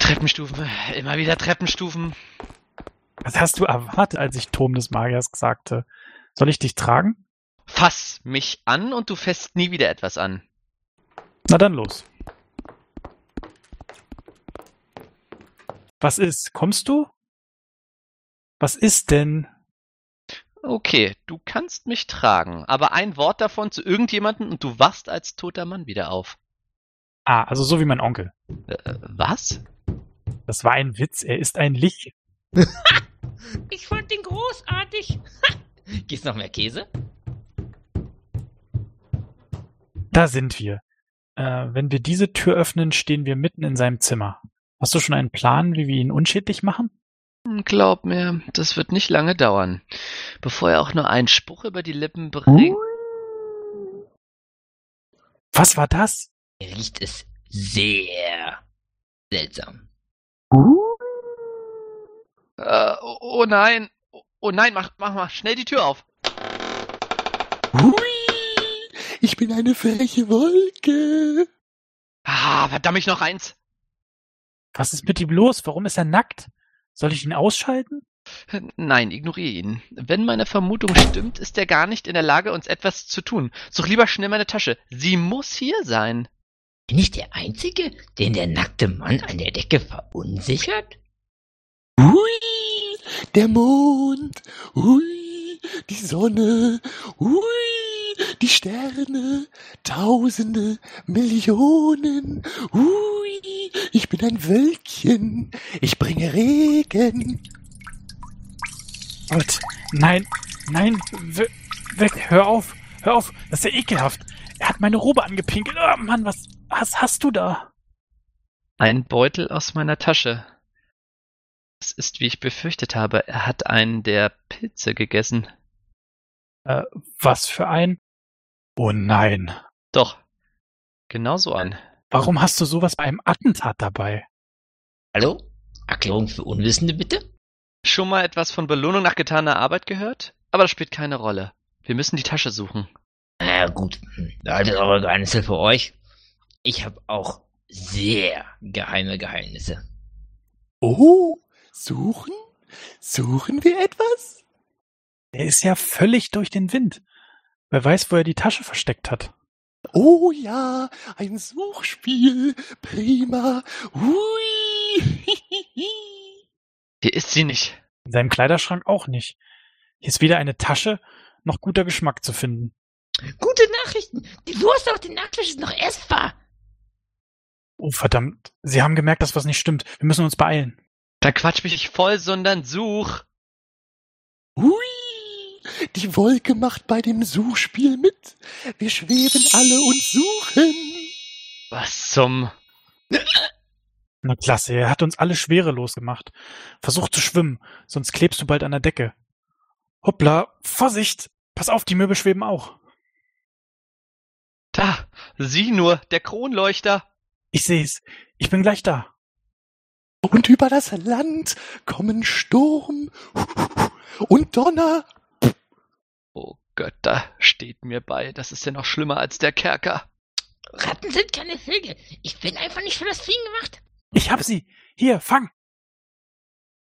Treppenstufen, immer wieder Treppenstufen. Was hast du erwartet, als ich Turm des Magiers sagte? Soll ich dich tragen? Fass mich an und du fässt nie wieder etwas an. Na dann los. Was ist? Kommst du? Was ist denn? Okay, du kannst mich tragen, aber ein Wort davon zu irgendjemandem und du wachst als toter Mann wieder auf. Ah, also so wie mein Onkel. Äh, was? Das war ein Witz, er ist ein Lich. (laughs) Ich fand den großartig. (laughs) Gibt's noch mehr Käse? Da sind wir. Äh, wenn wir diese Tür öffnen, stehen wir mitten in seinem Zimmer. Hast du schon einen Plan, wie wir ihn unschädlich machen? Glaub mir, das wird nicht lange dauern, bevor er auch nur einen Spruch über die Lippen bringt. Was war das? Riecht es sehr seltsam. Oh, oh nein, oh, oh nein, mach, mach mal schnell die Tür auf. Hui, ich bin eine freche Wolke. Ah, verdammt noch eins. Was ist mit ihm los? Warum ist er nackt? Soll ich ihn ausschalten? Nein, ignoriere ihn. Wenn meine Vermutung stimmt, ist er gar nicht in der Lage, uns etwas zu tun. Such lieber schnell meine Tasche. Sie muss hier sein. Bin ich der Einzige, den der nackte Mann an der Decke verunsichert? Hui, der Mond. Hui, die Sonne. Hui, die Sterne. Tausende, Millionen. Hui, ich bin ein Wölkchen. Ich bringe Regen. Gott, nein, nein, we- weg, hör auf, hör auf, das ist ja ekelhaft. Er hat meine Robe angepinkelt. Oh Mann, was, was hast du da? Ein Beutel aus meiner Tasche. Es ist, wie ich befürchtet habe, er hat einen der Pilze gegessen. Äh, was für ein? Oh nein. Doch, genauso ein. Warum hast du sowas bei einem Attentat dabei? Hallo? Erklärung für Unwissende bitte? Schon mal etwas von Belohnung nach getaner Arbeit gehört? Aber das spielt keine Rolle. Wir müssen die Tasche suchen. Na gut, haltet eure Geheimnisse für euch. Ich habe auch sehr geheime Geheimnisse. Oh, suchen? Suchen wir etwas? Er ist ja völlig durch den Wind. Wer weiß, wo er die Tasche versteckt hat. Oh ja, ein Suchspiel. Prima. Hui. (laughs) Hier ist sie nicht. In seinem Kleiderschrank auch nicht. Hier ist weder eine Tasche noch guter Geschmack zu finden. Gute Nachrichten! Die Wurst auf den Nacktfisch ist noch essbar! Oh verdammt, sie haben gemerkt, dass was nicht stimmt. Wir müssen uns beeilen. Dann quatsch mich nicht voll, sondern such. Hui. Die Wolke macht bei dem Suchspiel mit. Wir schweben alle und suchen. Was zum... Na klasse, er hat uns alle schwerelos gemacht. Versuch zu schwimmen, sonst klebst du bald an der Decke. Hoppla, Vorsicht! Pass auf, die Möbel schweben auch. Da, sieh nur, der Kronleuchter. Ich seh's. Ich bin gleich da. Und über das Land kommen Sturm und Donner. Oh Götter, steht mir bei. Das ist ja noch schlimmer als der Kerker. Ratten sind keine Vögel. Ich bin einfach nicht für das Fliegen gemacht. Ich hab sie. Hier, fang.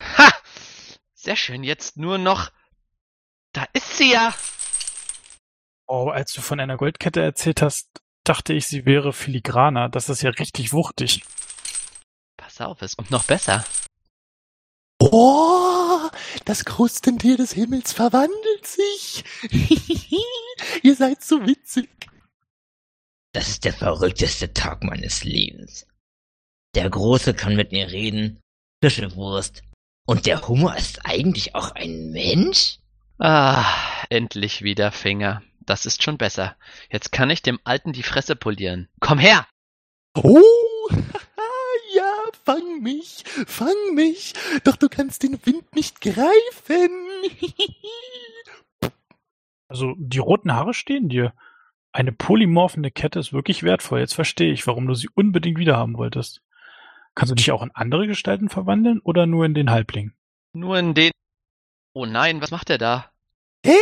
Ha! Sehr schön, jetzt nur noch... Da ist sie ja! Oh, als du von einer Goldkette erzählt hast, dachte ich, sie wäre filigraner. Das ist ja richtig wuchtig. Pass auf, es kommt noch besser. Oh, das Krustentier des Himmels verwandelt sich. (laughs) Ihr seid so witzig. Das ist der verrückteste Tag meines Lebens. Der Große kann mit mir reden, frische Wurst. Und der Hummer ist eigentlich auch ein Mensch? Ah, endlich wieder Finger. Das ist schon besser. Jetzt kann ich dem Alten die Fresse polieren. Komm her! Oh, fang mich, fang mich. Doch du kannst den Wind nicht greifen. (laughs) Also, die roten Haare stehen dir. Eine polymorphene Kette ist wirklich wertvoll. Jetzt verstehe ich, warum du sie unbedingt wiederhaben wolltest. Kannst du dich auch in andere Gestalten verwandeln oder nur in den Halbling? Nur in den... Oh nein, was macht er da? Hey,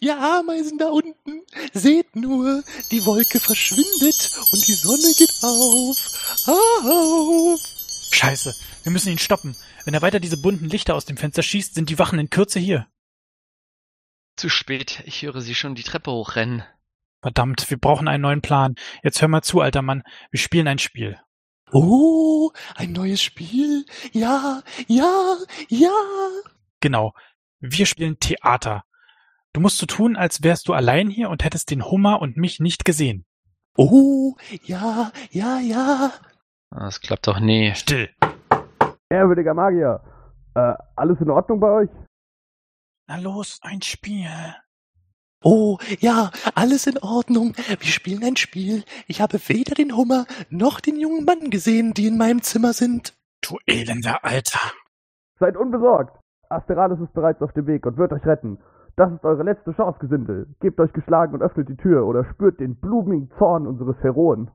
ihr Ameisen da unten, seht nur, die Wolke verschwindet und die Sonne geht auf. Auf. Scheiße, wir müssen ihn stoppen. Wenn er weiter diese bunten Lichter aus dem Fenster schießt, sind die Wachen in Kürze hier. Zu spät. Ich höre sie schon die Treppe hochrennen. Verdammt, wir brauchen einen neuen Plan. Jetzt hör mal zu, alter Mann. Wir spielen ein Spiel. Oh, ein neues Spiel. Ja, ja, ja. Genau. Wir spielen Theater. Du musst so tun, als wärst du allein hier und hättest den Hummer und mich nicht gesehen. Oh, ja, ja, ja. Das klappt doch nie. Still. Ehrwürdiger Magier, äh, alles in Ordnung bei euch? Na los, ein Spiel. Oh, ja, alles in Ordnung. Wir spielen ein Spiel. Ich habe weder den Hummer noch den jungen Mann gesehen, die in meinem Zimmer sind. Du elender Alter. Seid unbesorgt. Asterales ist bereits auf dem Weg und wird euch retten. Das ist eure letzte Chance, Gesindel. Gebt euch geschlagen und öffnet die Tür oder spürt den blumigen Zorn unseres Heroen.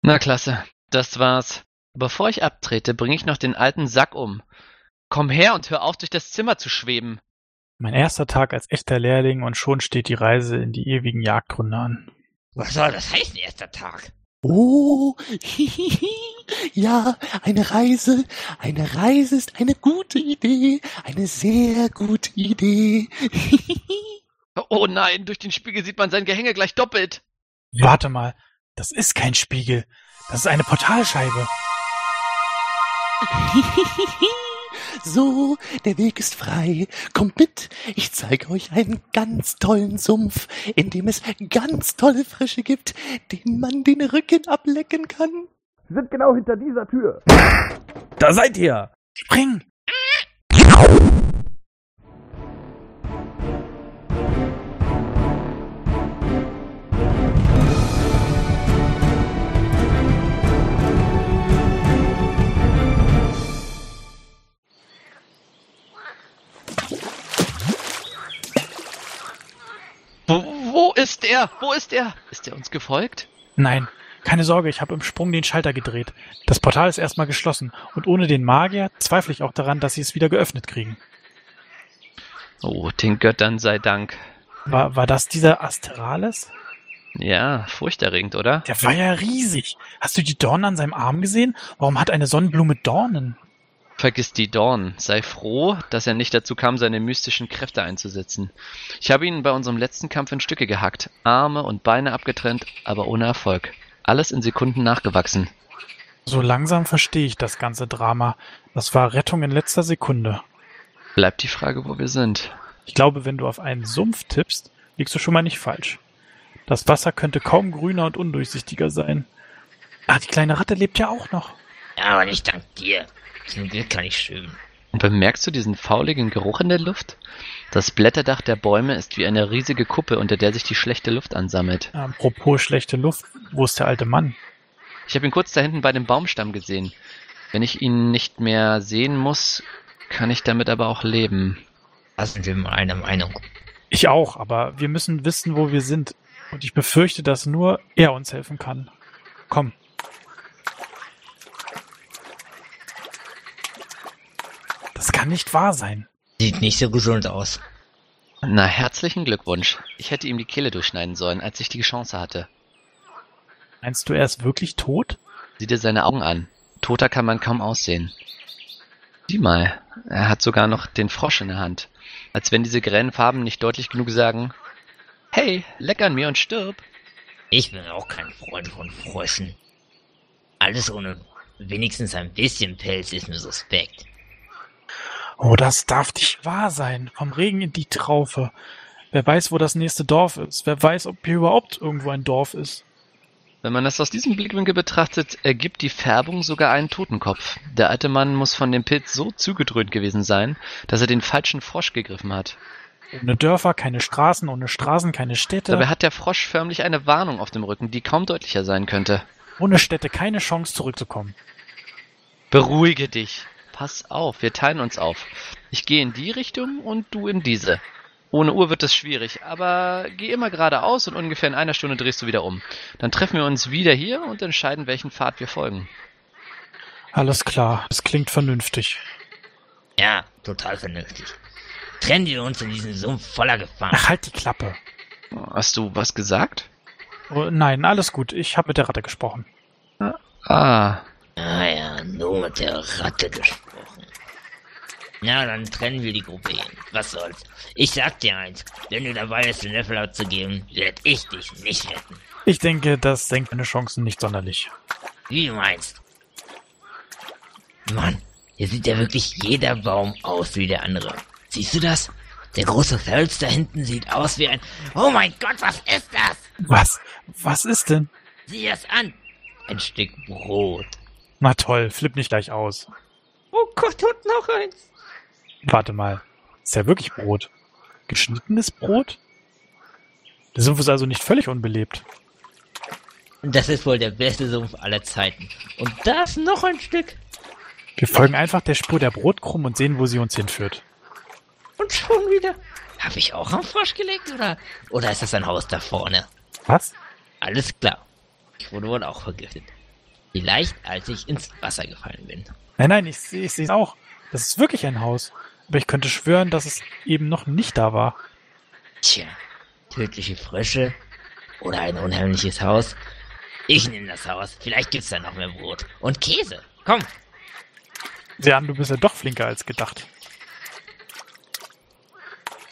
Na klasse, das war's. Bevor ich abtrete, bringe ich noch den alten Sack um. Komm her und hör auf, durch das Zimmer zu schweben. Mein erster Tag als echter Lehrling und schon steht die Reise in die ewigen Jagdgründe an. Was soll das heißen, erster Tag? Oh, hihihi. (laughs) Ja, eine Reise. Eine Reise ist eine gute Idee. Eine sehr gute Idee. (laughs) Oh nein, durch den Spiegel sieht man sein Gehänge gleich doppelt. Warte mal, das ist kein Spiegel. Das ist eine Portalscheibe. (laughs) So, der Weg ist frei. Kommt mit, ich zeige euch einen ganz tollen Sumpf, in dem es ganz tolle Frische gibt, denen man den Rücken ablecken kann. Sie sind genau hinter dieser Tür. Da seid ihr! Spring! Wo, wo ist er? Wo ist er? Ist er uns gefolgt? Nein, keine Sorge, ich habe im Sprung den Schalter gedreht. Das Portal ist erstmal geschlossen und ohne den Magier zweifle ich auch daran, dass sie es wieder geöffnet kriegen. Oh, den Göttern sei Dank. War, war das dieser Asterales? Ja, furchterregend, oder? Der war ja riesig. Hast du die Dornen an seinem Arm gesehen? Warum hat eine Sonnenblume Dornen? Vergiss die Dorn. Sei froh, dass er nicht dazu kam, seine mystischen Kräfte einzusetzen. Ich habe ihn bei unserem letzten Kampf in Stücke gehackt, Arme und Beine abgetrennt, aber ohne Erfolg. Alles in Sekunden nachgewachsen. So langsam verstehe ich das ganze Drama. Das war Rettung in letzter Sekunde. Bleibt die Frage, wo wir sind. Ich glaube, wenn du auf einen Sumpf tippst, liegst du schon mal nicht falsch. Das Wasser könnte kaum grüner und undurchsichtiger sein. Ah, die kleine Ratte lebt ja auch noch. Aber nicht dank dir. Zum Glück kann ich schwimmen. Und bemerkst du diesen fauligen Geruch in der Luft? Das Blätterdach der Bäume ist wie eine riesige Kuppe, unter der sich die schlechte Luft ansammelt. Apropos schlechte Luft, wo ist der alte Mann? Ich habe ihn kurz da hinten bei dem Baumstamm gesehen. Wenn ich ihn nicht mehr sehen muss, kann ich damit aber auch leben. Da sind wir mal einer Meinung. Ich auch, aber wir müssen wissen, wo wir sind. Und ich befürchte, dass nur er uns helfen kann. Komm. Das kann nicht wahr sein. Sieht nicht so gesund aus. Na, herzlichen Glückwunsch. Ich hätte ihm die Kehle durchschneiden sollen, als ich die Chance hatte. Meinst du, er ist wirklich tot? Sieh dir seine Augen an. Toter kann man kaum aussehen. Sieh mal, er hat sogar noch den Frosch in der Hand. Als wenn diese grellen Farben nicht deutlich genug sagen, hey, leck an mir und stirb. Ich bin auch kein Freund von Fröschen. Alles ohne wenigstens ein bisschen Pelz ist mir suspekt. Oh, das darf nicht wahr sein. Vom Regen in die Traufe. Wer weiß, wo das nächste Dorf ist. Wer weiß, ob hier überhaupt irgendwo ein Dorf ist. Wenn man das aus diesem Blickwinkel betrachtet, ergibt die Färbung sogar einen Totenkopf. Der alte Mann muss von dem Pilz so zugedröhnt gewesen sein, dass er den falschen Frosch gegriffen hat. Ohne Dörfer keine Straßen, ohne Straßen keine Städte. Dabei hat der Frosch förmlich eine Warnung auf dem Rücken, die kaum deutlicher sein könnte. Ohne Städte keine Chance zurückzukommen. Beruhige dich. Pass auf, wir teilen uns auf. Ich gehe in die Richtung und du in diese. Ohne Uhr wird es schwierig, aber geh immer geradeaus und ungefähr in einer Stunde drehst du wieder um. Dann treffen wir uns wieder hier und entscheiden, welchen Pfad wir folgen. Alles klar, es klingt vernünftig. Ja, total vernünftig. Trennen wir uns in diesem Sumpf voller Gefahr. Ach, halt die Klappe. Hast du was gesagt? Oh, nein, alles gut. Ich habe mit der Ratte gesprochen. Ah. Ah ja, nur mit der Ratte gesprochen. Ja, dann trennen wir die Gruppe hin. Was soll's. Ich sag dir eins, wenn du dabei bist, den Löffel abzugeben, werd ich dich nicht retten. Ich denke, das senkt meine Chancen nicht sonderlich. Wie du meinst. Mann, hier sieht ja wirklich jeder Baum aus wie der andere. Siehst du das? Der große Fels da hinten sieht aus wie ein... Oh mein Gott, was ist das? Was? Was ist denn? Sieh das an. Ein Stück Brot. Na toll, flipp nicht gleich aus. Oh Gott, und noch eins. Warte mal. Ist ja wirklich Brot. Geschnittenes Brot? Der Sumpf ist also nicht völlig unbelebt. Das ist wohl der beste Sumpf aller Zeiten. Und da ist noch ein Stück. Wir folgen einfach der Spur der Brotkrumm und sehen, wo sie uns hinführt. Und schon wieder. Habe ich auch am Frosch gelegt, oder? Oder ist das ein Haus da vorne? Was? Alles klar. Ich wurde wohl auch vergiftet. Vielleicht, als ich ins Wasser gefallen bin. Nein, nein, ich sehe ich es auch. Das ist wirklich ein Haus. Aber ich könnte schwören, dass es eben noch nicht da war. Tja, tödliche Frösche oder ein unheimliches Haus. Ich nehme das Haus. Vielleicht gibt's da noch mehr Brot. Und Käse. Komm. Sieh an, du bist ja doch flinker als gedacht.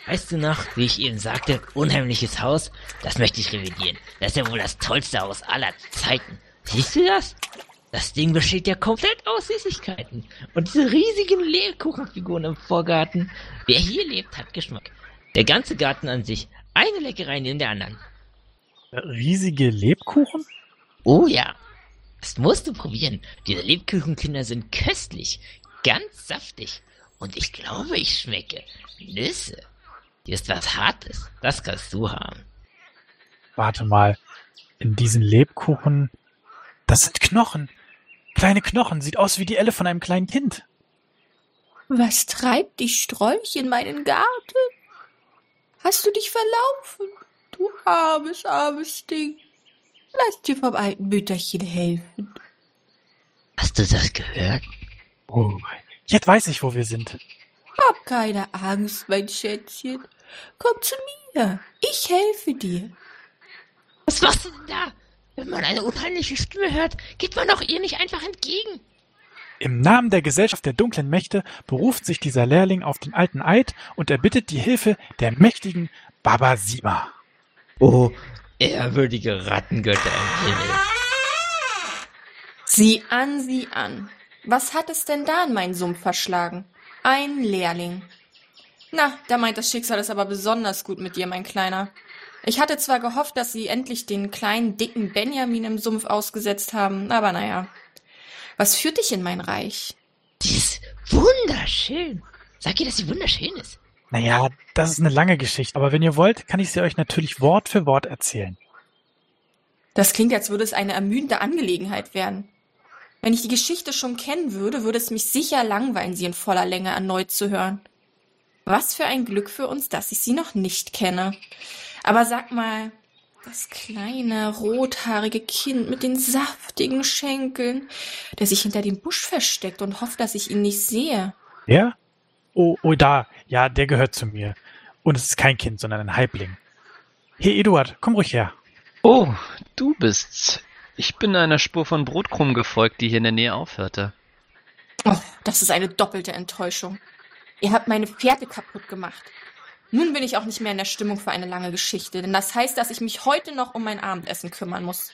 Weißt du noch, wie ich eben sagte, unheimliches Haus? Das möchte ich revidieren. Das ist ja wohl das tollste Haus aller Zeiten. Siehst du das? Das Ding besteht ja komplett aus Süßigkeiten. Und diese riesigen Lebkuchenfiguren im Vorgarten. Wer hier lebt, hat Geschmack. Der ganze Garten an sich. Eine Leckerei neben der anderen. Riesige Lebkuchen? Oh ja. Das musst du probieren. Diese Lebkuchenkinder sind köstlich. Ganz saftig. Und ich glaube, ich schmecke Nüsse. Hier ist was Hartes. Das kannst du haben. Warte mal. In diesen Lebkuchen. Das sind Knochen. Kleine Knochen. Sieht aus wie die Elle von einem kleinen Kind. Was treibt dich Strolch in meinen Garten? Hast du dich verlaufen? Du armes, armes Ding. Lass dir vom alten Mütterchen helfen. Hast du das gehört? Oh, jetzt weiß ich, wo wir sind. Hab keine Angst, mein Schätzchen. Komm zu mir. Ich helfe dir. Was machst du denn da? Wenn man eine unheimliche Stimme hört, geht man doch ihr nicht einfach entgegen. Im Namen der Gesellschaft der dunklen Mächte beruft sich dieser Lehrling auf den alten Eid und erbittet die Hilfe der mächtigen Baba Sima. Oh, ehrwürdige Rattengötter im Himmel. Sieh an, sieh an. Was hat es denn da in meinen Sumpf verschlagen? Ein Lehrling. Na, da meint das Schicksal es aber besonders gut mit dir, mein Kleiner. Ich hatte zwar gehofft, dass sie endlich den kleinen, dicken Benjamin im Sumpf ausgesetzt haben, aber naja. Was führt dich in mein Reich? Die ist wunderschön. Sag ihr, dass sie wunderschön ist. Naja, das ist eine lange Geschichte, aber wenn ihr wollt, kann ich sie euch natürlich Wort für Wort erzählen. Das klingt, als würde es eine ermüdende Angelegenheit werden. Wenn ich die Geschichte schon kennen würde, würde es mich sicher langweilen, sie in voller Länge erneut zu hören. Was für ein Glück für uns, dass ich sie noch nicht kenne. Aber sag mal, das kleine, rothaarige Kind mit den saftigen Schenkeln, der sich hinter dem Busch versteckt und hofft, dass ich ihn nicht sehe. Ja? Oh, oh, da. Ja, der gehört zu mir. Und es ist kein Kind, sondern ein Halbling. Hey, Eduard, komm ruhig her. Oh, du bist's. Ich bin einer Spur von Brotkrumm gefolgt, die hier in der Nähe aufhörte. Oh, das ist eine doppelte Enttäuschung. Ihr habt meine Pferde kaputt gemacht. Nun bin ich auch nicht mehr in der Stimmung für eine lange Geschichte, denn das heißt, dass ich mich heute noch um mein Abendessen kümmern muss.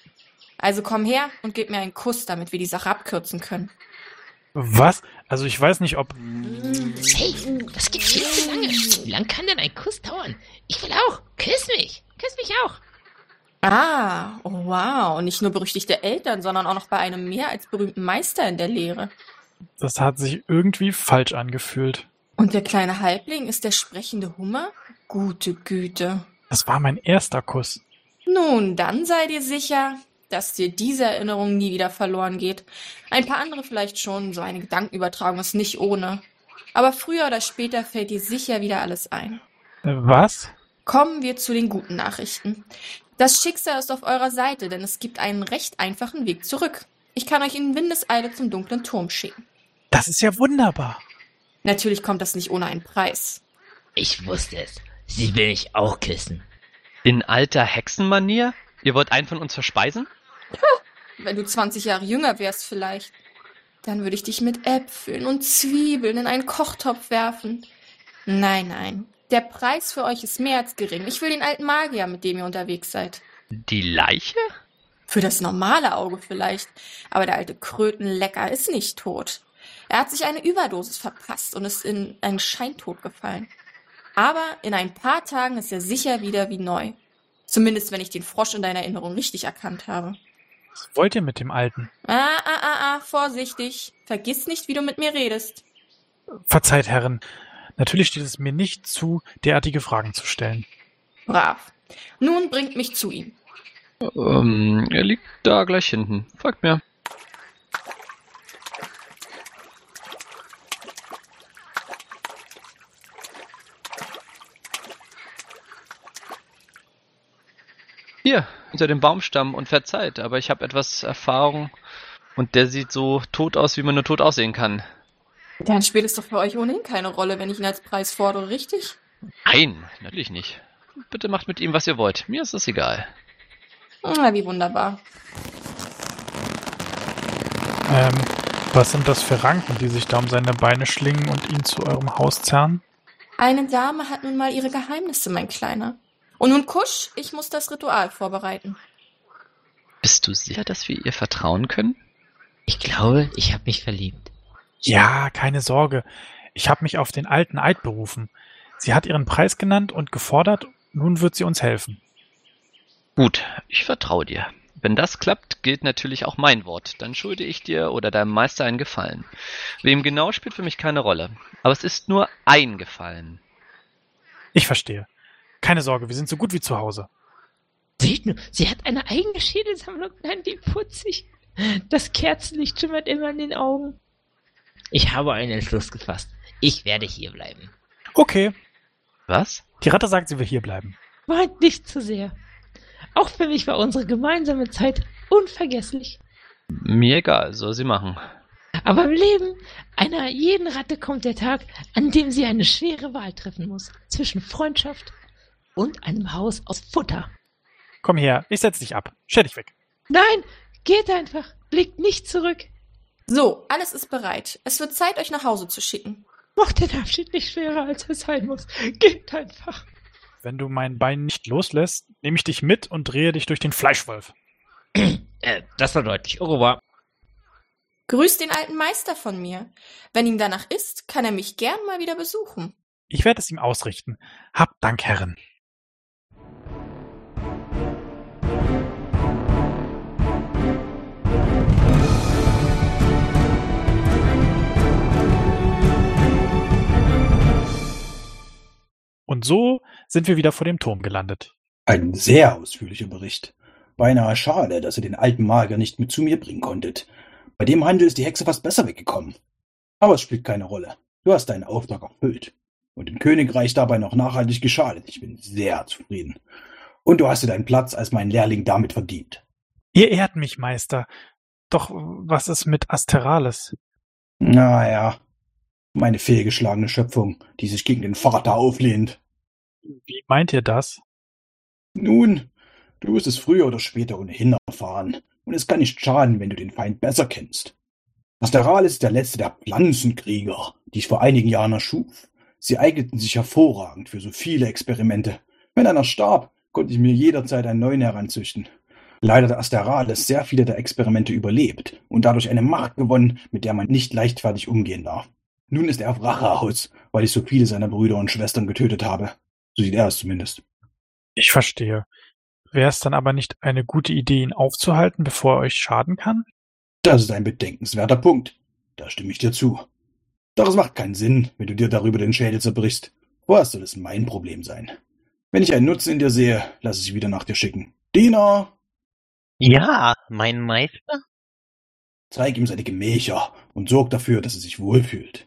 Also komm her und gib mir einen Kuss, damit wir die Sache abkürzen können. Was? Also ich weiß nicht, ob. Hey, das geht viel zu lange. Wie lang kann denn ein Kuss dauern? Ich will auch. Küss mich. Küss mich auch. Ah, oh wow. Und nicht nur berüchtigte Eltern, sondern auch noch bei einem mehr als berühmten Meister in der Lehre. Das hat sich irgendwie falsch angefühlt. Und der kleine Halbling ist der sprechende Hummer? Gute Güte. Das war mein erster Kuss. Nun, dann sei dir sicher, dass dir diese Erinnerung nie wieder verloren geht. Ein paar andere vielleicht schon, so eine Gedankenübertragung ist nicht ohne. Aber früher oder später fällt dir sicher wieder alles ein. Äh, Was? Kommen wir zu den guten Nachrichten. Das Schicksal ist auf eurer Seite, denn es gibt einen recht einfachen Weg zurück. Ich kann euch in Windeseile zum dunklen Turm schicken. Das ist ja wunderbar. Natürlich kommt das nicht ohne einen Preis. Ich wusste es. Sie will mich auch küssen. In alter Hexenmanier? Ihr wollt einen von uns verspeisen? Wenn du 20 Jahre jünger wärst vielleicht. Dann würde ich dich mit Äpfeln und Zwiebeln in einen Kochtopf werfen. Nein, nein. Der Preis für euch ist mehr als gering. Ich will den alten Magier, mit dem ihr unterwegs seid. Die Leiche? Für das normale Auge vielleicht. Aber der alte Krötenlecker ist nicht tot. Er hat sich eine Überdosis verpasst und ist in einen Scheintod gefallen. Aber in ein paar Tagen ist er sicher wieder wie neu. Zumindest wenn ich den Frosch in deiner Erinnerung richtig erkannt habe. Was wollt ihr mit dem Alten? Ah, ah, ah, ah, vorsichtig. Vergiss nicht, wie du mit mir redest. Verzeiht, Herren. Natürlich steht es mir nicht zu, derartige Fragen zu stellen. Brav. Nun bringt mich zu ihm. Ähm, er liegt da gleich hinten. Folgt mir. Hier, hinter dem Baumstamm und verzeiht, aber ich habe etwas Erfahrung und der sieht so tot aus, wie man nur tot aussehen kann. Dann spielt es doch für euch ohnehin keine Rolle, wenn ich ihn als Preis fordere, richtig? Nein, natürlich nicht. Bitte macht mit ihm, was ihr wollt. Mir ist das egal. Na, wie wunderbar. Ähm, was sind das für Ranken, die sich da um seine Beine schlingen und ihn zu eurem Haus zerren? Eine Dame hat nun mal ihre Geheimnisse, mein Kleiner. Und nun kusch, ich muss das Ritual vorbereiten. Bist du sicher, dass wir ihr vertrauen können? Ich glaube, ich habe mich verliebt. Ja, keine Sorge. Ich habe mich auf den alten Eid berufen. Sie hat ihren Preis genannt und gefordert, nun wird sie uns helfen. Gut, ich vertraue dir. Wenn das klappt, gilt natürlich auch mein Wort. Dann schulde ich dir oder deinem Meister einen Gefallen. Wem genau spielt für mich keine Rolle. Aber es ist nur ein Gefallen. Ich verstehe. Keine Sorge, wir sind so gut wie zu Hause. Seht nur, sie hat eine eigene Schädelsammlung. Nein, wie putzig. Das Kerzenlicht schimmert immer in den Augen. Ich habe einen Entschluss gefasst. Ich werde hier bleiben. Okay. Was? Die Ratte sagt, sie will hier bleiben. Weint nicht zu sehr. Auch für mich war unsere gemeinsame Zeit unvergesslich. Mir egal, soll sie machen. Aber im Leben einer jeden Ratte kommt der Tag, an dem sie eine schwere Wahl treffen muss. Zwischen Freundschaft und einem Haus aus Futter. Komm her, ich setz dich ab. Stell dich weg. Nein, geht einfach. Blickt nicht zurück. So, alles ist bereit. Es wird Zeit, euch nach Hause zu schicken. Macht den Abschied nicht schwerer, als er sein muss. Geht einfach. Wenn du mein Bein nicht loslässt, nehme ich dich mit und drehe dich durch den Fleischwolf. äh, das war deutlich. Au revoir. Grüßt den alten Meister von mir. Wenn ihm danach ist, kann er mich gern mal wieder besuchen. Ich werde es ihm ausrichten. Hab Dank, Herren. Und so sind wir wieder vor dem Turm gelandet. Ein sehr ausführlicher Bericht. Beinahe schade, dass ihr den alten Magier nicht mit zu mir bringen konntet. Bei dem Handel ist die Hexe fast besser weggekommen. Aber es spielt keine Rolle. Du hast deinen Auftrag erfüllt. Und dem Königreich dabei noch nachhaltig geschadet. Ich bin sehr zufrieden. Und du hast dir deinen Platz als mein Lehrling damit verdient. Ihr ehrt mich, Meister. Doch was ist mit Asterales? Naja, meine fehlgeschlagene Schöpfung, die sich gegen den Vater auflehnt. Wie meint ihr das? Nun, du wirst es früher oder später ohnehin erfahren. Und es kann nicht schaden, wenn du den Feind besser kennst. Asterales ist der letzte der Pflanzenkrieger, die ich vor einigen Jahren erschuf. Sie eigneten sich hervorragend für so viele Experimente. Wenn einer starb, konnte ich mir jederzeit einen neuen heranzüchten. Leider hat Asterales sehr viele der Experimente überlebt und dadurch eine Macht gewonnen, mit der man nicht leichtfertig umgehen darf. Nun ist er auf Rache aus, weil ich so viele seiner Brüder und Schwestern getötet habe. So sieht er es zumindest. Ich verstehe. Wäre es dann aber nicht eine gute Idee, ihn aufzuhalten, bevor er euch schaden kann? Das ist ein bedenkenswerter Punkt. Da stimme ich dir zu. Doch es macht keinen Sinn, wenn du dir darüber den Schädel zerbrichst. Vorerst soll es mein Problem sein. Wenn ich einen Nutzen in dir sehe, lass ich wieder nach dir schicken. Diener! Ja, mein Meister? Zeig ihm seine Gemächer und sorg dafür, dass er sich wohlfühlt.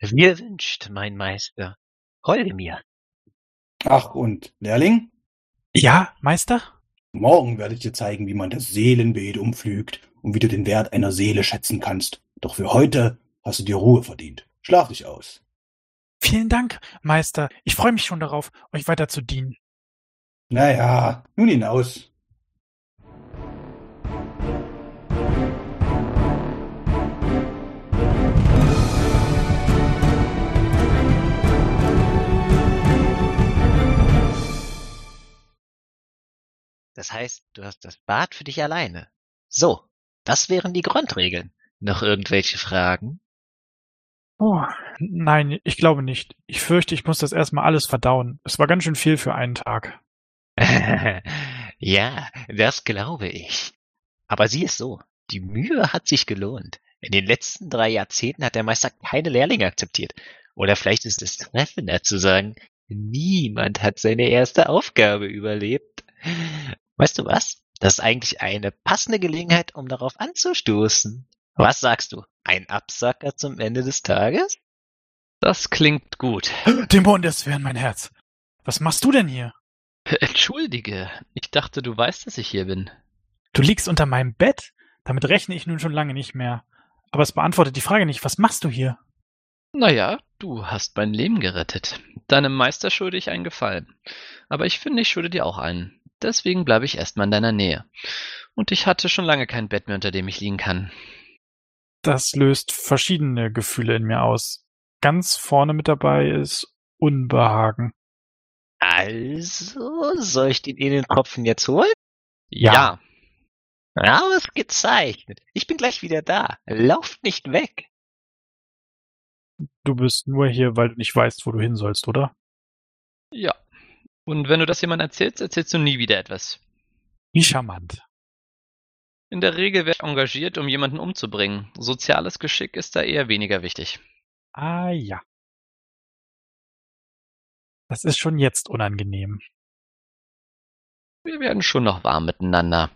Wie ihr wünscht, mein Meister. Folge mir. Ach, und Lehrling? Ja, Meister? Morgen werde ich dir zeigen, wie man das Seelenbeet umpflügt und wie du den Wert einer Seele schätzen kannst. Doch für heute hast du dir Ruhe verdient. Schlaf dich aus. Vielen Dank, Meister. Ich freue mich schon darauf, euch weiter zu dienen. Naja, nun hinaus. Das heißt, du hast das Bad für dich alleine. So, das wären die Grundregeln. Noch irgendwelche Fragen? Oh, nein, ich glaube nicht. Ich fürchte, ich muss das erstmal alles verdauen. Es war ganz schön viel für einen Tag. (laughs) ja, das glaube ich. Aber sieh es so, die Mühe hat sich gelohnt. In den letzten drei Jahrzehnten hat der Meister keine Lehrlinge akzeptiert. Oder vielleicht ist es treffender zu sagen, niemand hat seine erste Aufgabe überlebt. Weißt du was? Das ist eigentlich eine passende Gelegenheit, um darauf anzustoßen. Was sagst du? Ein Absacker zum Ende des Tages? Das klingt gut. (gasps) Dämon, das wäre mein Herz. Was machst du denn hier? (laughs) Entschuldige, ich dachte, du weißt, dass ich hier bin. Du liegst unter meinem Bett? Damit rechne ich nun schon lange nicht mehr. Aber es beantwortet die Frage nicht. Was machst du hier? Naja, du hast mein Leben gerettet. Deinem Meister schulde ich einen Gefallen. Aber ich finde, ich schulde dir auch einen. Deswegen bleibe ich erstmal in deiner Nähe. Und ich hatte schon lange kein Bett mehr, unter dem ich liegen kann. Das löst verschiedene Gefühle in mir aus. Ganz vorne mit dabei ist Unbehagen. Also, soll ich den Edeltropfen jetzt holen? Ja. Ja, ausgezeichnet. Ich bin gleich wieder da. Lauft nicht weg. Du bist nur hier, weil du nicht weißt, wo du hin sollst, oder? Ja. Und wenn du das jemandem erzählst, erzählst du nie wieder etwas. Wie charmant. In der Regel werde ich engagiert, um jemanden umzubringen. Soziales Geschick ist da eher weniger wichtig. Ah ja. Das ist schon jetzt unangenehm. Wir werden schon noch warm miteinander.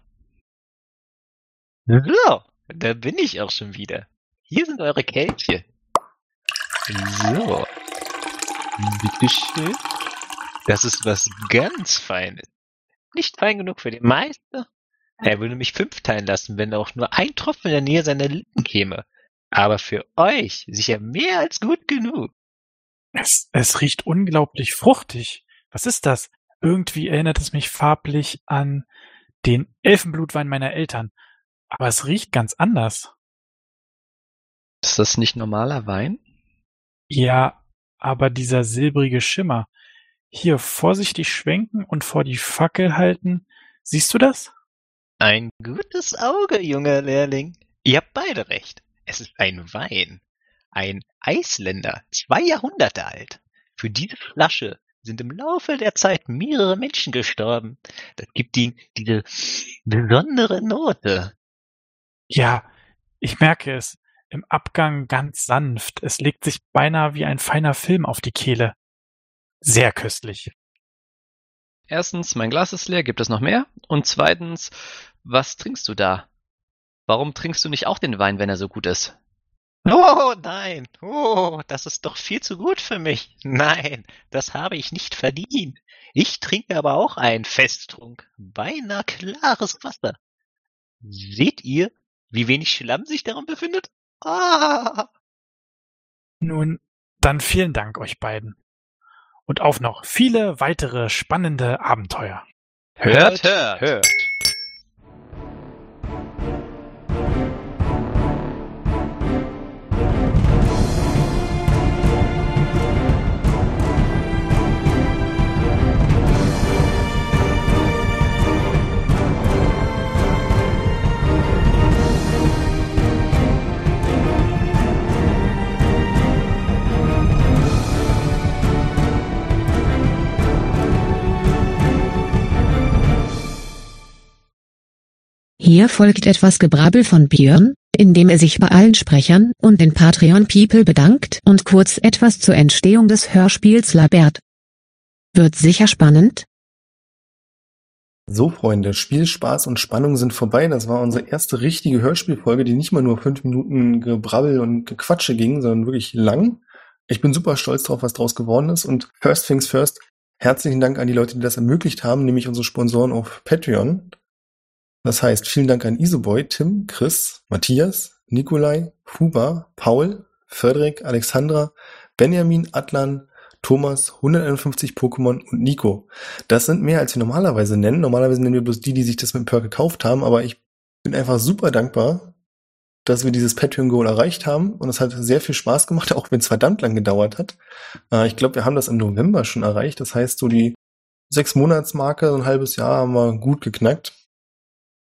So, da bin ich auch schon wieder. Hier sind eure Kelche. So. Bitteschön. Das ist was ganz Feines. Nicht fein genug für den Meister. Er würde mich fünf teilen lassen, wenn auch nur ein Tropfen in der Nähe seiner Lippen käme. Aber für euch sicher mehr als gut genug. Es, es riecht unglaublich fruchtig. Was ist das? Irgendwie erinnert es mich farblich an den Elfenblutwein meiner Eltern. Aber es riecht ganz anders. Ist das nicht normaler Wein? Ja, aber dieser silbrige Schimmer. Hier vorsichtig schwenken und vor die Fackel halten. Siehst du das? Ein gutes Auge, junger Lehrling. Ihr habt beide recht. Es ist ein Wein. Ein Eisländer, zwei Jahrhunderte alt. Für diese Flasche sind im Laufe der Zeit mehrere Menschen gestorben. Das gibt ihm diese besondere Note. Ja, ich merke es. Im Abgang ganz sanft. Es legt sich beinahe wie ein feiner Film auf die Kehle. Sehr köstlich. Erstens, mein Glas ist leer, gibt es noch mehr? Und zweitens, was trinkst du da? Warum trinkst du nicht auch den Wein, wenn er so gut ist? (laughs) Oh nein, oh, das ist doch viel zu gut für mich. Nein, das habe ich nicht verdient. Ich trinke aber auch einen Festtrunk, beinahe klares Wasser. Seht ihr, wie wenig Schlamm sich darin befindet? Ah! Nun, dann vielen Dank euch beiden. Und auf noch viele weitere spannende Abenteuer. Hört, hört, hört. Hier folgt etwas Gebrabbel von Björn, indem er sich bei allen Sprechern und den Patreon-People bedankt und kurz etwas zur Entstehung des Hörspiels labert. Wird sicher spannend? So, Freunde, Spiel, Spaß und Spannung sind vorbei. Das war unsere erste richtige Hörspielfolge, die nicht mal nur fünf Minuten Gebrabbel und Gequatsche ging, sondern wirklich lang. Ich bin super stolz drauf, was draus geworden ist. Und first things first, herzlichen Dank an die Leute, die das ermöglicht haben, nämlich unsere Sponsoren auf Patreon. Das heißt, vielen Dank an Isoboy, Tim, Chris, Matthias, Nikolai, Huber, Paul, Frederik, Alexandra, Benjamin, Atlan, Thomas, 151 Pokémon und Nico. Das sind mehr, als wir normalerweise nennen. Normalerweise nennen wir bloß die, die sich das mit Perk gekauft haben, aber ich bin einfach super dankbar, dass wir dieses Patreon-Goal erreicht haben und es hat sehr viel Spaß gemacht, (laughs) auch wenn es verdammt lang gedauert hat. Äh, ich glaube, wir haben das im November schon erreicht. Das heißt, so die sechs Monatsmarke, so ein halbes Jahr haben wir gut geknackt.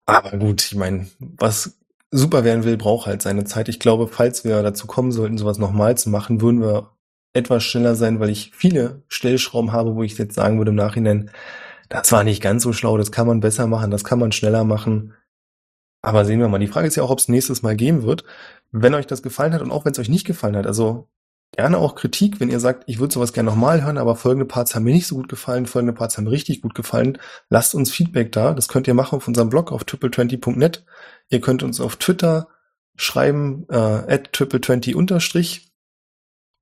Aber gut, ich meine, was super werden will, braucht halt seine Zeit. Ich glaube, falls wir dazu kommen sollten, sowas nochmal zu machen, würden wir etwas schneller sein, weil ich viele Stellschrauben habe, wo ich jetzt sagen würde im Nachhinein, das war nicht ganz so schlau, das kann man besser machen, das kann man schneller machen. Aber sehen wir mal. Die Frage ist ja auch, ob es nächstes Mal geben wird. Wenn euch das gefallen hat und auch wenn es euch nicht gefallen hat, also gerne auch Kritik, wenn ihr sagt, ich würde sowas gerne nochmal hören, aber folgende Parts haben mir nicht so gut gefallen, folgende Parts haben mir richtig gut gefallen. Lasst uns Feedback da. Das könnt ihr machen auf unserem Blog auf triple20.net. Ihr könnt uns auf Twitter schreiben, äh, at triple20 unterstrich.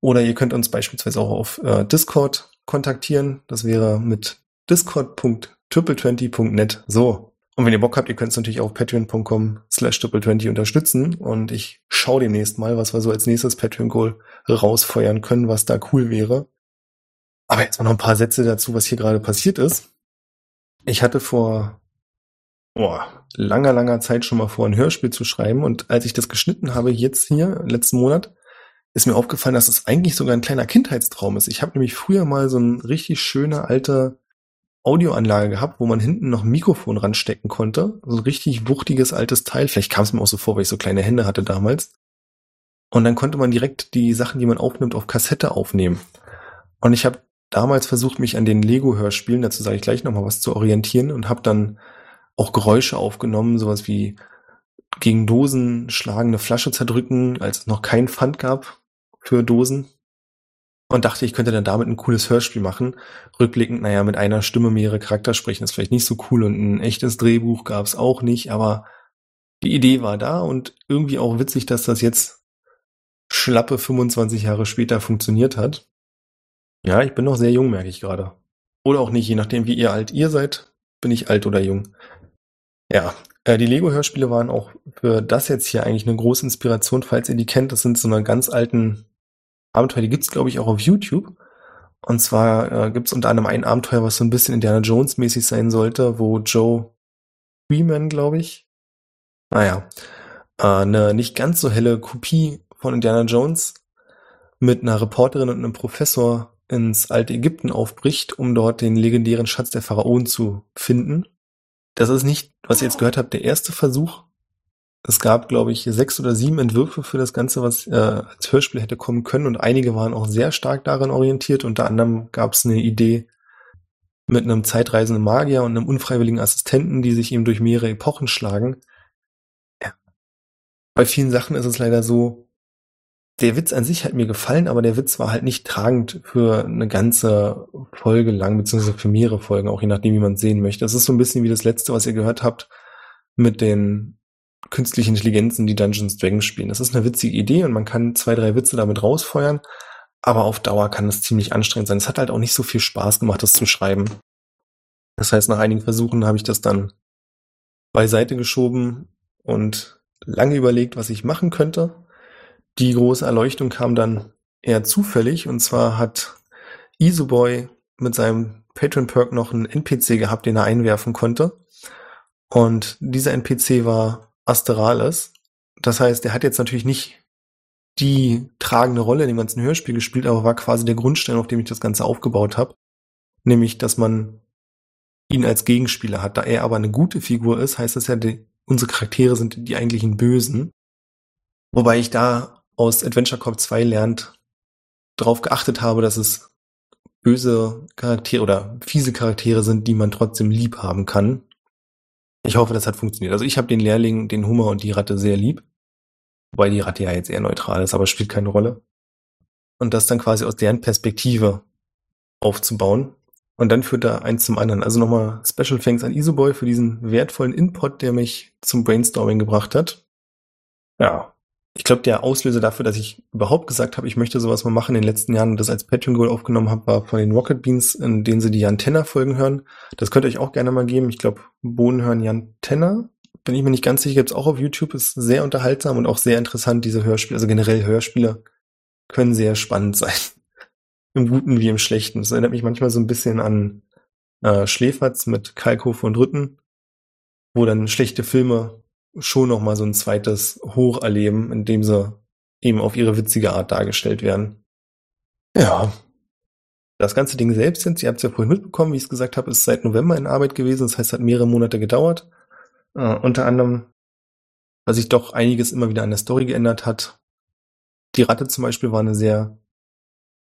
Oder ihr könnt uns beispielsweise auch auf äh, Discord kontaktieren. Das wäre mit discord.triple20.net. So. Und wenn ihr Bock habt, ihr könnt es natürlich auf patreon.com slash triple20 unterstützen. Und ich schaue demnächst mal, was wir so als nächstes Patreon-Goal rausfeuern können, was da cool wäre. Aber jetzt noch ein paar Sätze dazu, was hier gerade passiert ist. Ich hatte vor boah, langer, langer Zeit schon mal vor, ein Hörspiel zu schreiben. Und als ich das geschnitten habe, jetzt hier, letzten Monat, ist mir aufgefallen, dass es eigentlich sogar ein kleiner Kindheitstraum ist. Ich habe nämlich früher mal so ein richtig schöner alter Audioanlage gehabt, wo man hinten noch ein Mikrofon ranstecken konnte. So ein richtig wuchtiges altes Teil. Vielleicht kam es mir auch so vor, weil ich so kleine Hände hatte damals. Und dann konnte man direkt die Sachen, die man aufnimmt, auf Kassette aufnehmen. Und ich habe damals versucht, mich an den Lego-Hörspielen, dazu sage ich gleich nochmal was, zu orientieren und habe dann auch Geräusche aufgenommen, sowas wie gegen Dosen schlagende Flasche zerdrücken, als es noch kein Pfand gab für Dosen und dachte, ich könnte dann damit ein cooles Hörspiel machen. Rückblickend, naja, mit einer Stimme mehrere Charakter sprechen ist vielleicht nicht so cool und ein echtes Drehbuch gab es auch nicht, aber die Idee war da und irgendwie auch witzig, dass das jetzt schlappe 25 Jahre später funktioniert hat. Ja, ich bin noch sehr jung, merke ich gerade. Oder auch nicht, je nachdem, wie ihr alt ihr seid, bin ich alt oder jung. Ja, äh, die Lego-Hörspiele waren auch für das jetzt hier eigentlich eine große Inspiration, falls ihr die kennt. Das sind so eine ganz alten Abenteuer, die gibt's glaube ich auch auf YouTube. Und zwar äh, gibt's unter anderem ein Abenteuer, was so ein bisschen Indiana Jones mäßig sein sollte, wo Joe Freeman, glaube ich, naja, äh, eine nicht ganz so helle Kopie von Indiana Jones mit einer Reporterin und einem Professor ins alte Ägypten aufbricht, um dort den legendären Schatz der Pharaonen zu finden. Das ist nicht, was ihr jetzt gehört habt, der erste Versuch, es gab, glaube ich, sechs oder sieben Entwürfe für das Ganze, was äh, als Hörspiel hätte kommen können und einige waren auch sehr stark daran orientiert. Unter anderem gab es eine Idee mit einem zeitreisenden Magier und einem unfreiwilligen Assistenten, die sich eben durch mehrere Epochen schlagen. Ja. Bei vielen Sachen ist es leider so, der Witz an sich hat mir gefallen, aber der Witz war halt nicht tragend für eine ganze Folge lang, beziehungsweise für mehrere Folgen, auch je nachdem, wie man es sehen möchte. Es ist so ein bisschen wie das letzte, was ihr gehört habt, mit den künstliche Intelligenzen, die Dungeons Dragons spielen. Das ist eine witzige Idee und man kann zwei, drei Witze damit rausfeuern, aber auf Dauer kann das ziemlich anstrengend sein. Es hat halt auch nicht so viel Spaß gemacht, das zu schreiben. Das heißt, nach einigen Versuchen habe ich das dann beiseite geschoben und lange überlegt, was ich machen könnte. Die große Erleuchtung kam dann eher zufällig und zwar hat Isoboy mit seinem Patron Perk noch einen NPC gehabt, den er einwerfen konnte. Und dieser NPC war Asterales. Das heißt, er hat jetzt natürlich nicht die tragende Rolle in dem ganzen Hörspiel gespielt, aber war quasi der Grundstein, auf dem ich das Ganze aufgebaut habe. Nämlich, dass man ihn als Gegenspieler hat. Da er aber eine gute Figur ist, heißt das ja, die, unsere Charaktere sind die eigentlichen Bösen. Wobei ich da aus Adventure Corp 2 lernt, darauf geachtet habe, dass es böse Charaktere oder fiese Charaktere sind, die man trotzdem lieb haben kann. Ich hoffe, das hat funktioniert. Also ich habe den Lehrling, den Hummer und die Ratte sehr lieb. Wobei die Ratte ja jetzt eher neutral ist, aber spielt keine Rolle. Und das dann quasi aus deren Perspektive aufzubauen. Und dann führt da eins zum anderen. Also nochmal Special Thanks an Isoboy für diesen wertvollen Input, der mich zum Brainstorming gebracht hat. Ja, ich glaube, der Auslöser dafür, dass ich überhaupt gesagt habe, ich möchte sowas mal machen in den letzten Jahren und das als Patreon Goal aufgenommen habe, war von den Rocket Beans, in denen sie die Jan Tenner Folgen hören. Das könnt ihr euch auch gerne mal geben. Ich glaube, Bohnen hören Jan Tenner. Bin ich mir nicht ganz sicher, gibt's auch auf YouTube, ist sehr unterhaltsam und auch sehr interessant, diese Hörspiele. Also generell Hörspiele können sehr spannend sein. (laughs) Im Guten wie im Schlechten. Das erinnert mich manchmal so ein bisschen an äh, Schläferz mit Kalkhof und Rütten, wo dann schlechte Filme schon noch mal so ein zweites Hoch erleben, indem sie eben auf ihre witzige Art dargestellt werden. Ja. Das ganze Ding selbst sind, ihr habt es ja vorhin mitbekommen, wie ich es gesagt habe, ist seit November in Arbeit gewesen. Das heißt, es hat mehrere Monate gedauert. Äh, unter anderem, weil sich doch einiges immer wieder an der Story geändert hat. Die Ratte zum Beispiel war eine sehr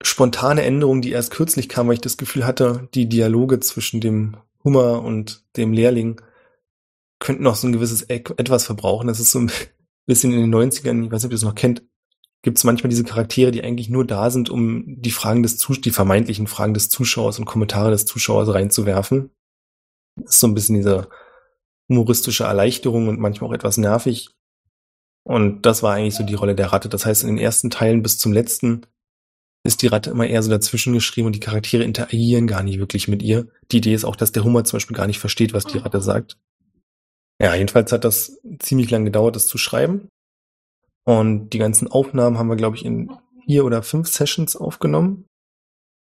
spontane Änderung, die erst kürzlich kam, weil ich das Gefühl hatte, die Dialoge zwischen dem Hummer und dem Lehrling könnten noch so ein gewisses etwas verbrauchen. Das ist so ein (laughs) bisschen in den 90ern, ich weiß nicht, ob ihr das noch kennt, gibt es manchmal diese Charaktere, die eigentlich nur da sind, um die Fragen des Zus die vermeintlichen Fragen des Zuschauers und Kommentare des Zuschauers reinzuwerfen. Das ist so ein bisschen diese humoristische Erleichterung und manchmal auch etwas nervig. Und das war eigentlich so die Rolle der Ratte. Das heißt, in den ersten Teilen bis zum letzten ist die Ratte immer eher so dazwischen geschrieben und die Charaktere interagieren gar nicht wirklich mit ihr. Die Idee ist auch, dass der Hummer zum Beispiel gar nicht versteht, was die Ratte sagt. Ja, jedenfalls hat das ziemlich lang gedauert, das zu schreiben. Und die ganzen Aufnahmen haben wir, glaube ich, in vier oder fünf Sessions aufgenommen.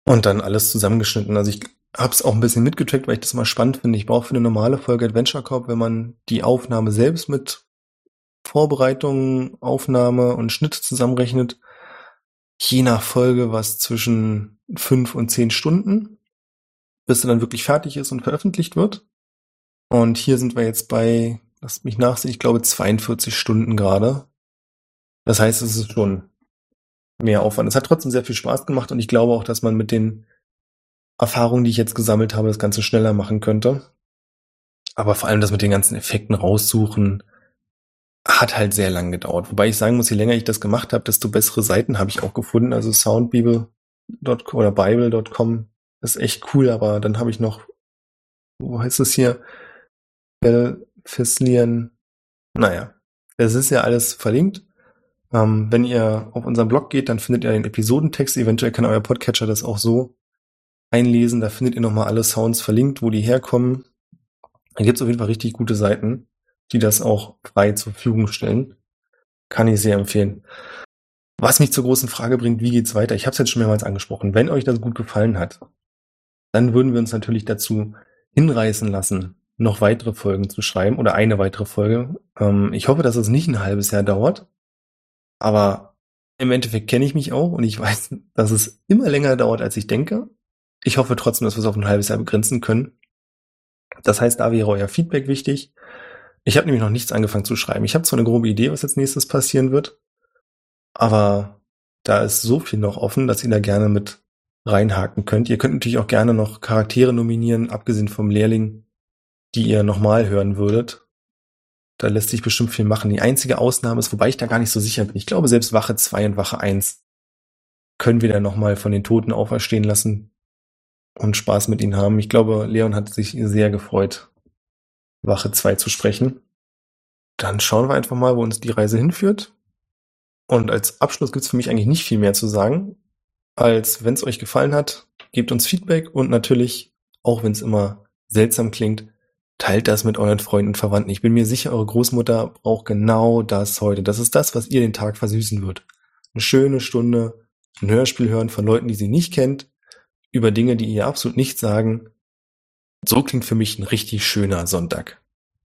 Und dann alles zusammengeschnitten. Also ich habe es auch ein bisschen mitgetrackt, weil ich das immer spannend finde. Ich brauche für eine normale Folge Adventure Corp, wenn man die Aufnahme selbst mit Vorbereitung, Aufnahme und Schnitt zusammenrechnet, je nach Folge was zwischen fünf und zehn Stunden, bis sie dann wirklich fertig ist und veröffentlicht wird. Und hier sind wir jetzt bei, lasst mich nachsehen, ich glaube 42 Stunden gerade. Das heißt, es ist schon mehr Aufwand. Es hat trotzdem sehr viel Spaß gemacht und ich glaube auch, dass man mit den Erfahrungen, die ich jetzt gesammelt habe, das Ganze schneller machen könnte. Aber vor allem das mit den ganzen Effekten raussuchen, hat halt sehr lang gedauert. Wobei ich sagen muss, je länger ich das gemacht habe, desto bessere Seiten habe ich auch gefunden. Also soundbibel.com oder bible.com ist echt cool, aber dann habe ich noch, wo heißt es hier? Belfislien. Naja, es ist ja alles verlinkt. Ähm, wenn ihr auf unseren Blog geht, dann findet ihr den Episodentext. Eventuell kann euer Podcatcher das auch so einlesen. Da findet ihr nochmal alle Sounds verlinkt, wo die herkommen. Da gibt's auf jeden Fall richtig gute Seiten, die das auch frei zur Verfügung stellen. Kann ich sehr empfehlen. Was mich zur großen Frage bringt, wie geht's weiter? Ich habe es jetzt schon mehrmals angesprochen. Wenn euch das gut gefallen hat, dann würden wir uns natürlich dazu hinreißen lassen, noch weitere Folgen zu schreiben oder eine weitere Folge. Ähm, ich hoffe, dass es nicht ein halbes Jahr dauert. Aber im Endeffekt kenne ich mich auch und ich (laughs) weiß, dass es immer länger dauert, als ich denke. Ich hoffe trotzdem, dass wir es auf ein halbes Jahr begrenzen können. Das heißt, da wäre euer Feedback wichtig. Ich habe nämlich noch nichts angefangen zu schreiben. Ich habe zwar eine grobe Idee, was jetzt nächstes passieren wird, aber da ist so viel noch offen, dass ihr da gerne mit reinhaken könnt. Ihr könnt natürlich auch gerne noch Charaktere nominieren, abgesehen vom Lehrling, die ihr nochmal hören würdet. Da lässt sich bestimmt viel machen. Die einzige Ausnahme ist, wobei ich da gar nicht so sicher bin. Ich glaube, selbst Wache 2 und Wache 1 können wir dann nochmal von den Toten auferstehen lassen und Spaß mit ihnen haben. Ich glaube, Leon hat sich sehr gefreut, Wache 2 zu sprechen. Dann schauen wir einfach mal, wo uns die Reise hinführt. Und als Abschluss gibt's für mich eigentlich nicht viel mehr zu sagen, als wenn es euch gefallen hat, gebt uns Feedback und natürlich, auch wenn es immer seltsam klingt, teilt das mit euren Freunden und Verwandten. Ich bin mir sicher, eure Großmutter braucht genau das heute. Das ist das, was ihr den Tag versüßen wird. Eine schöne Stunde, ein Hörspiel hören von Leuten, die sie nicht kennt, über Dinge, die ihr absolut nicht sagen. So klingt für mich ein richtig schöner Sonntag.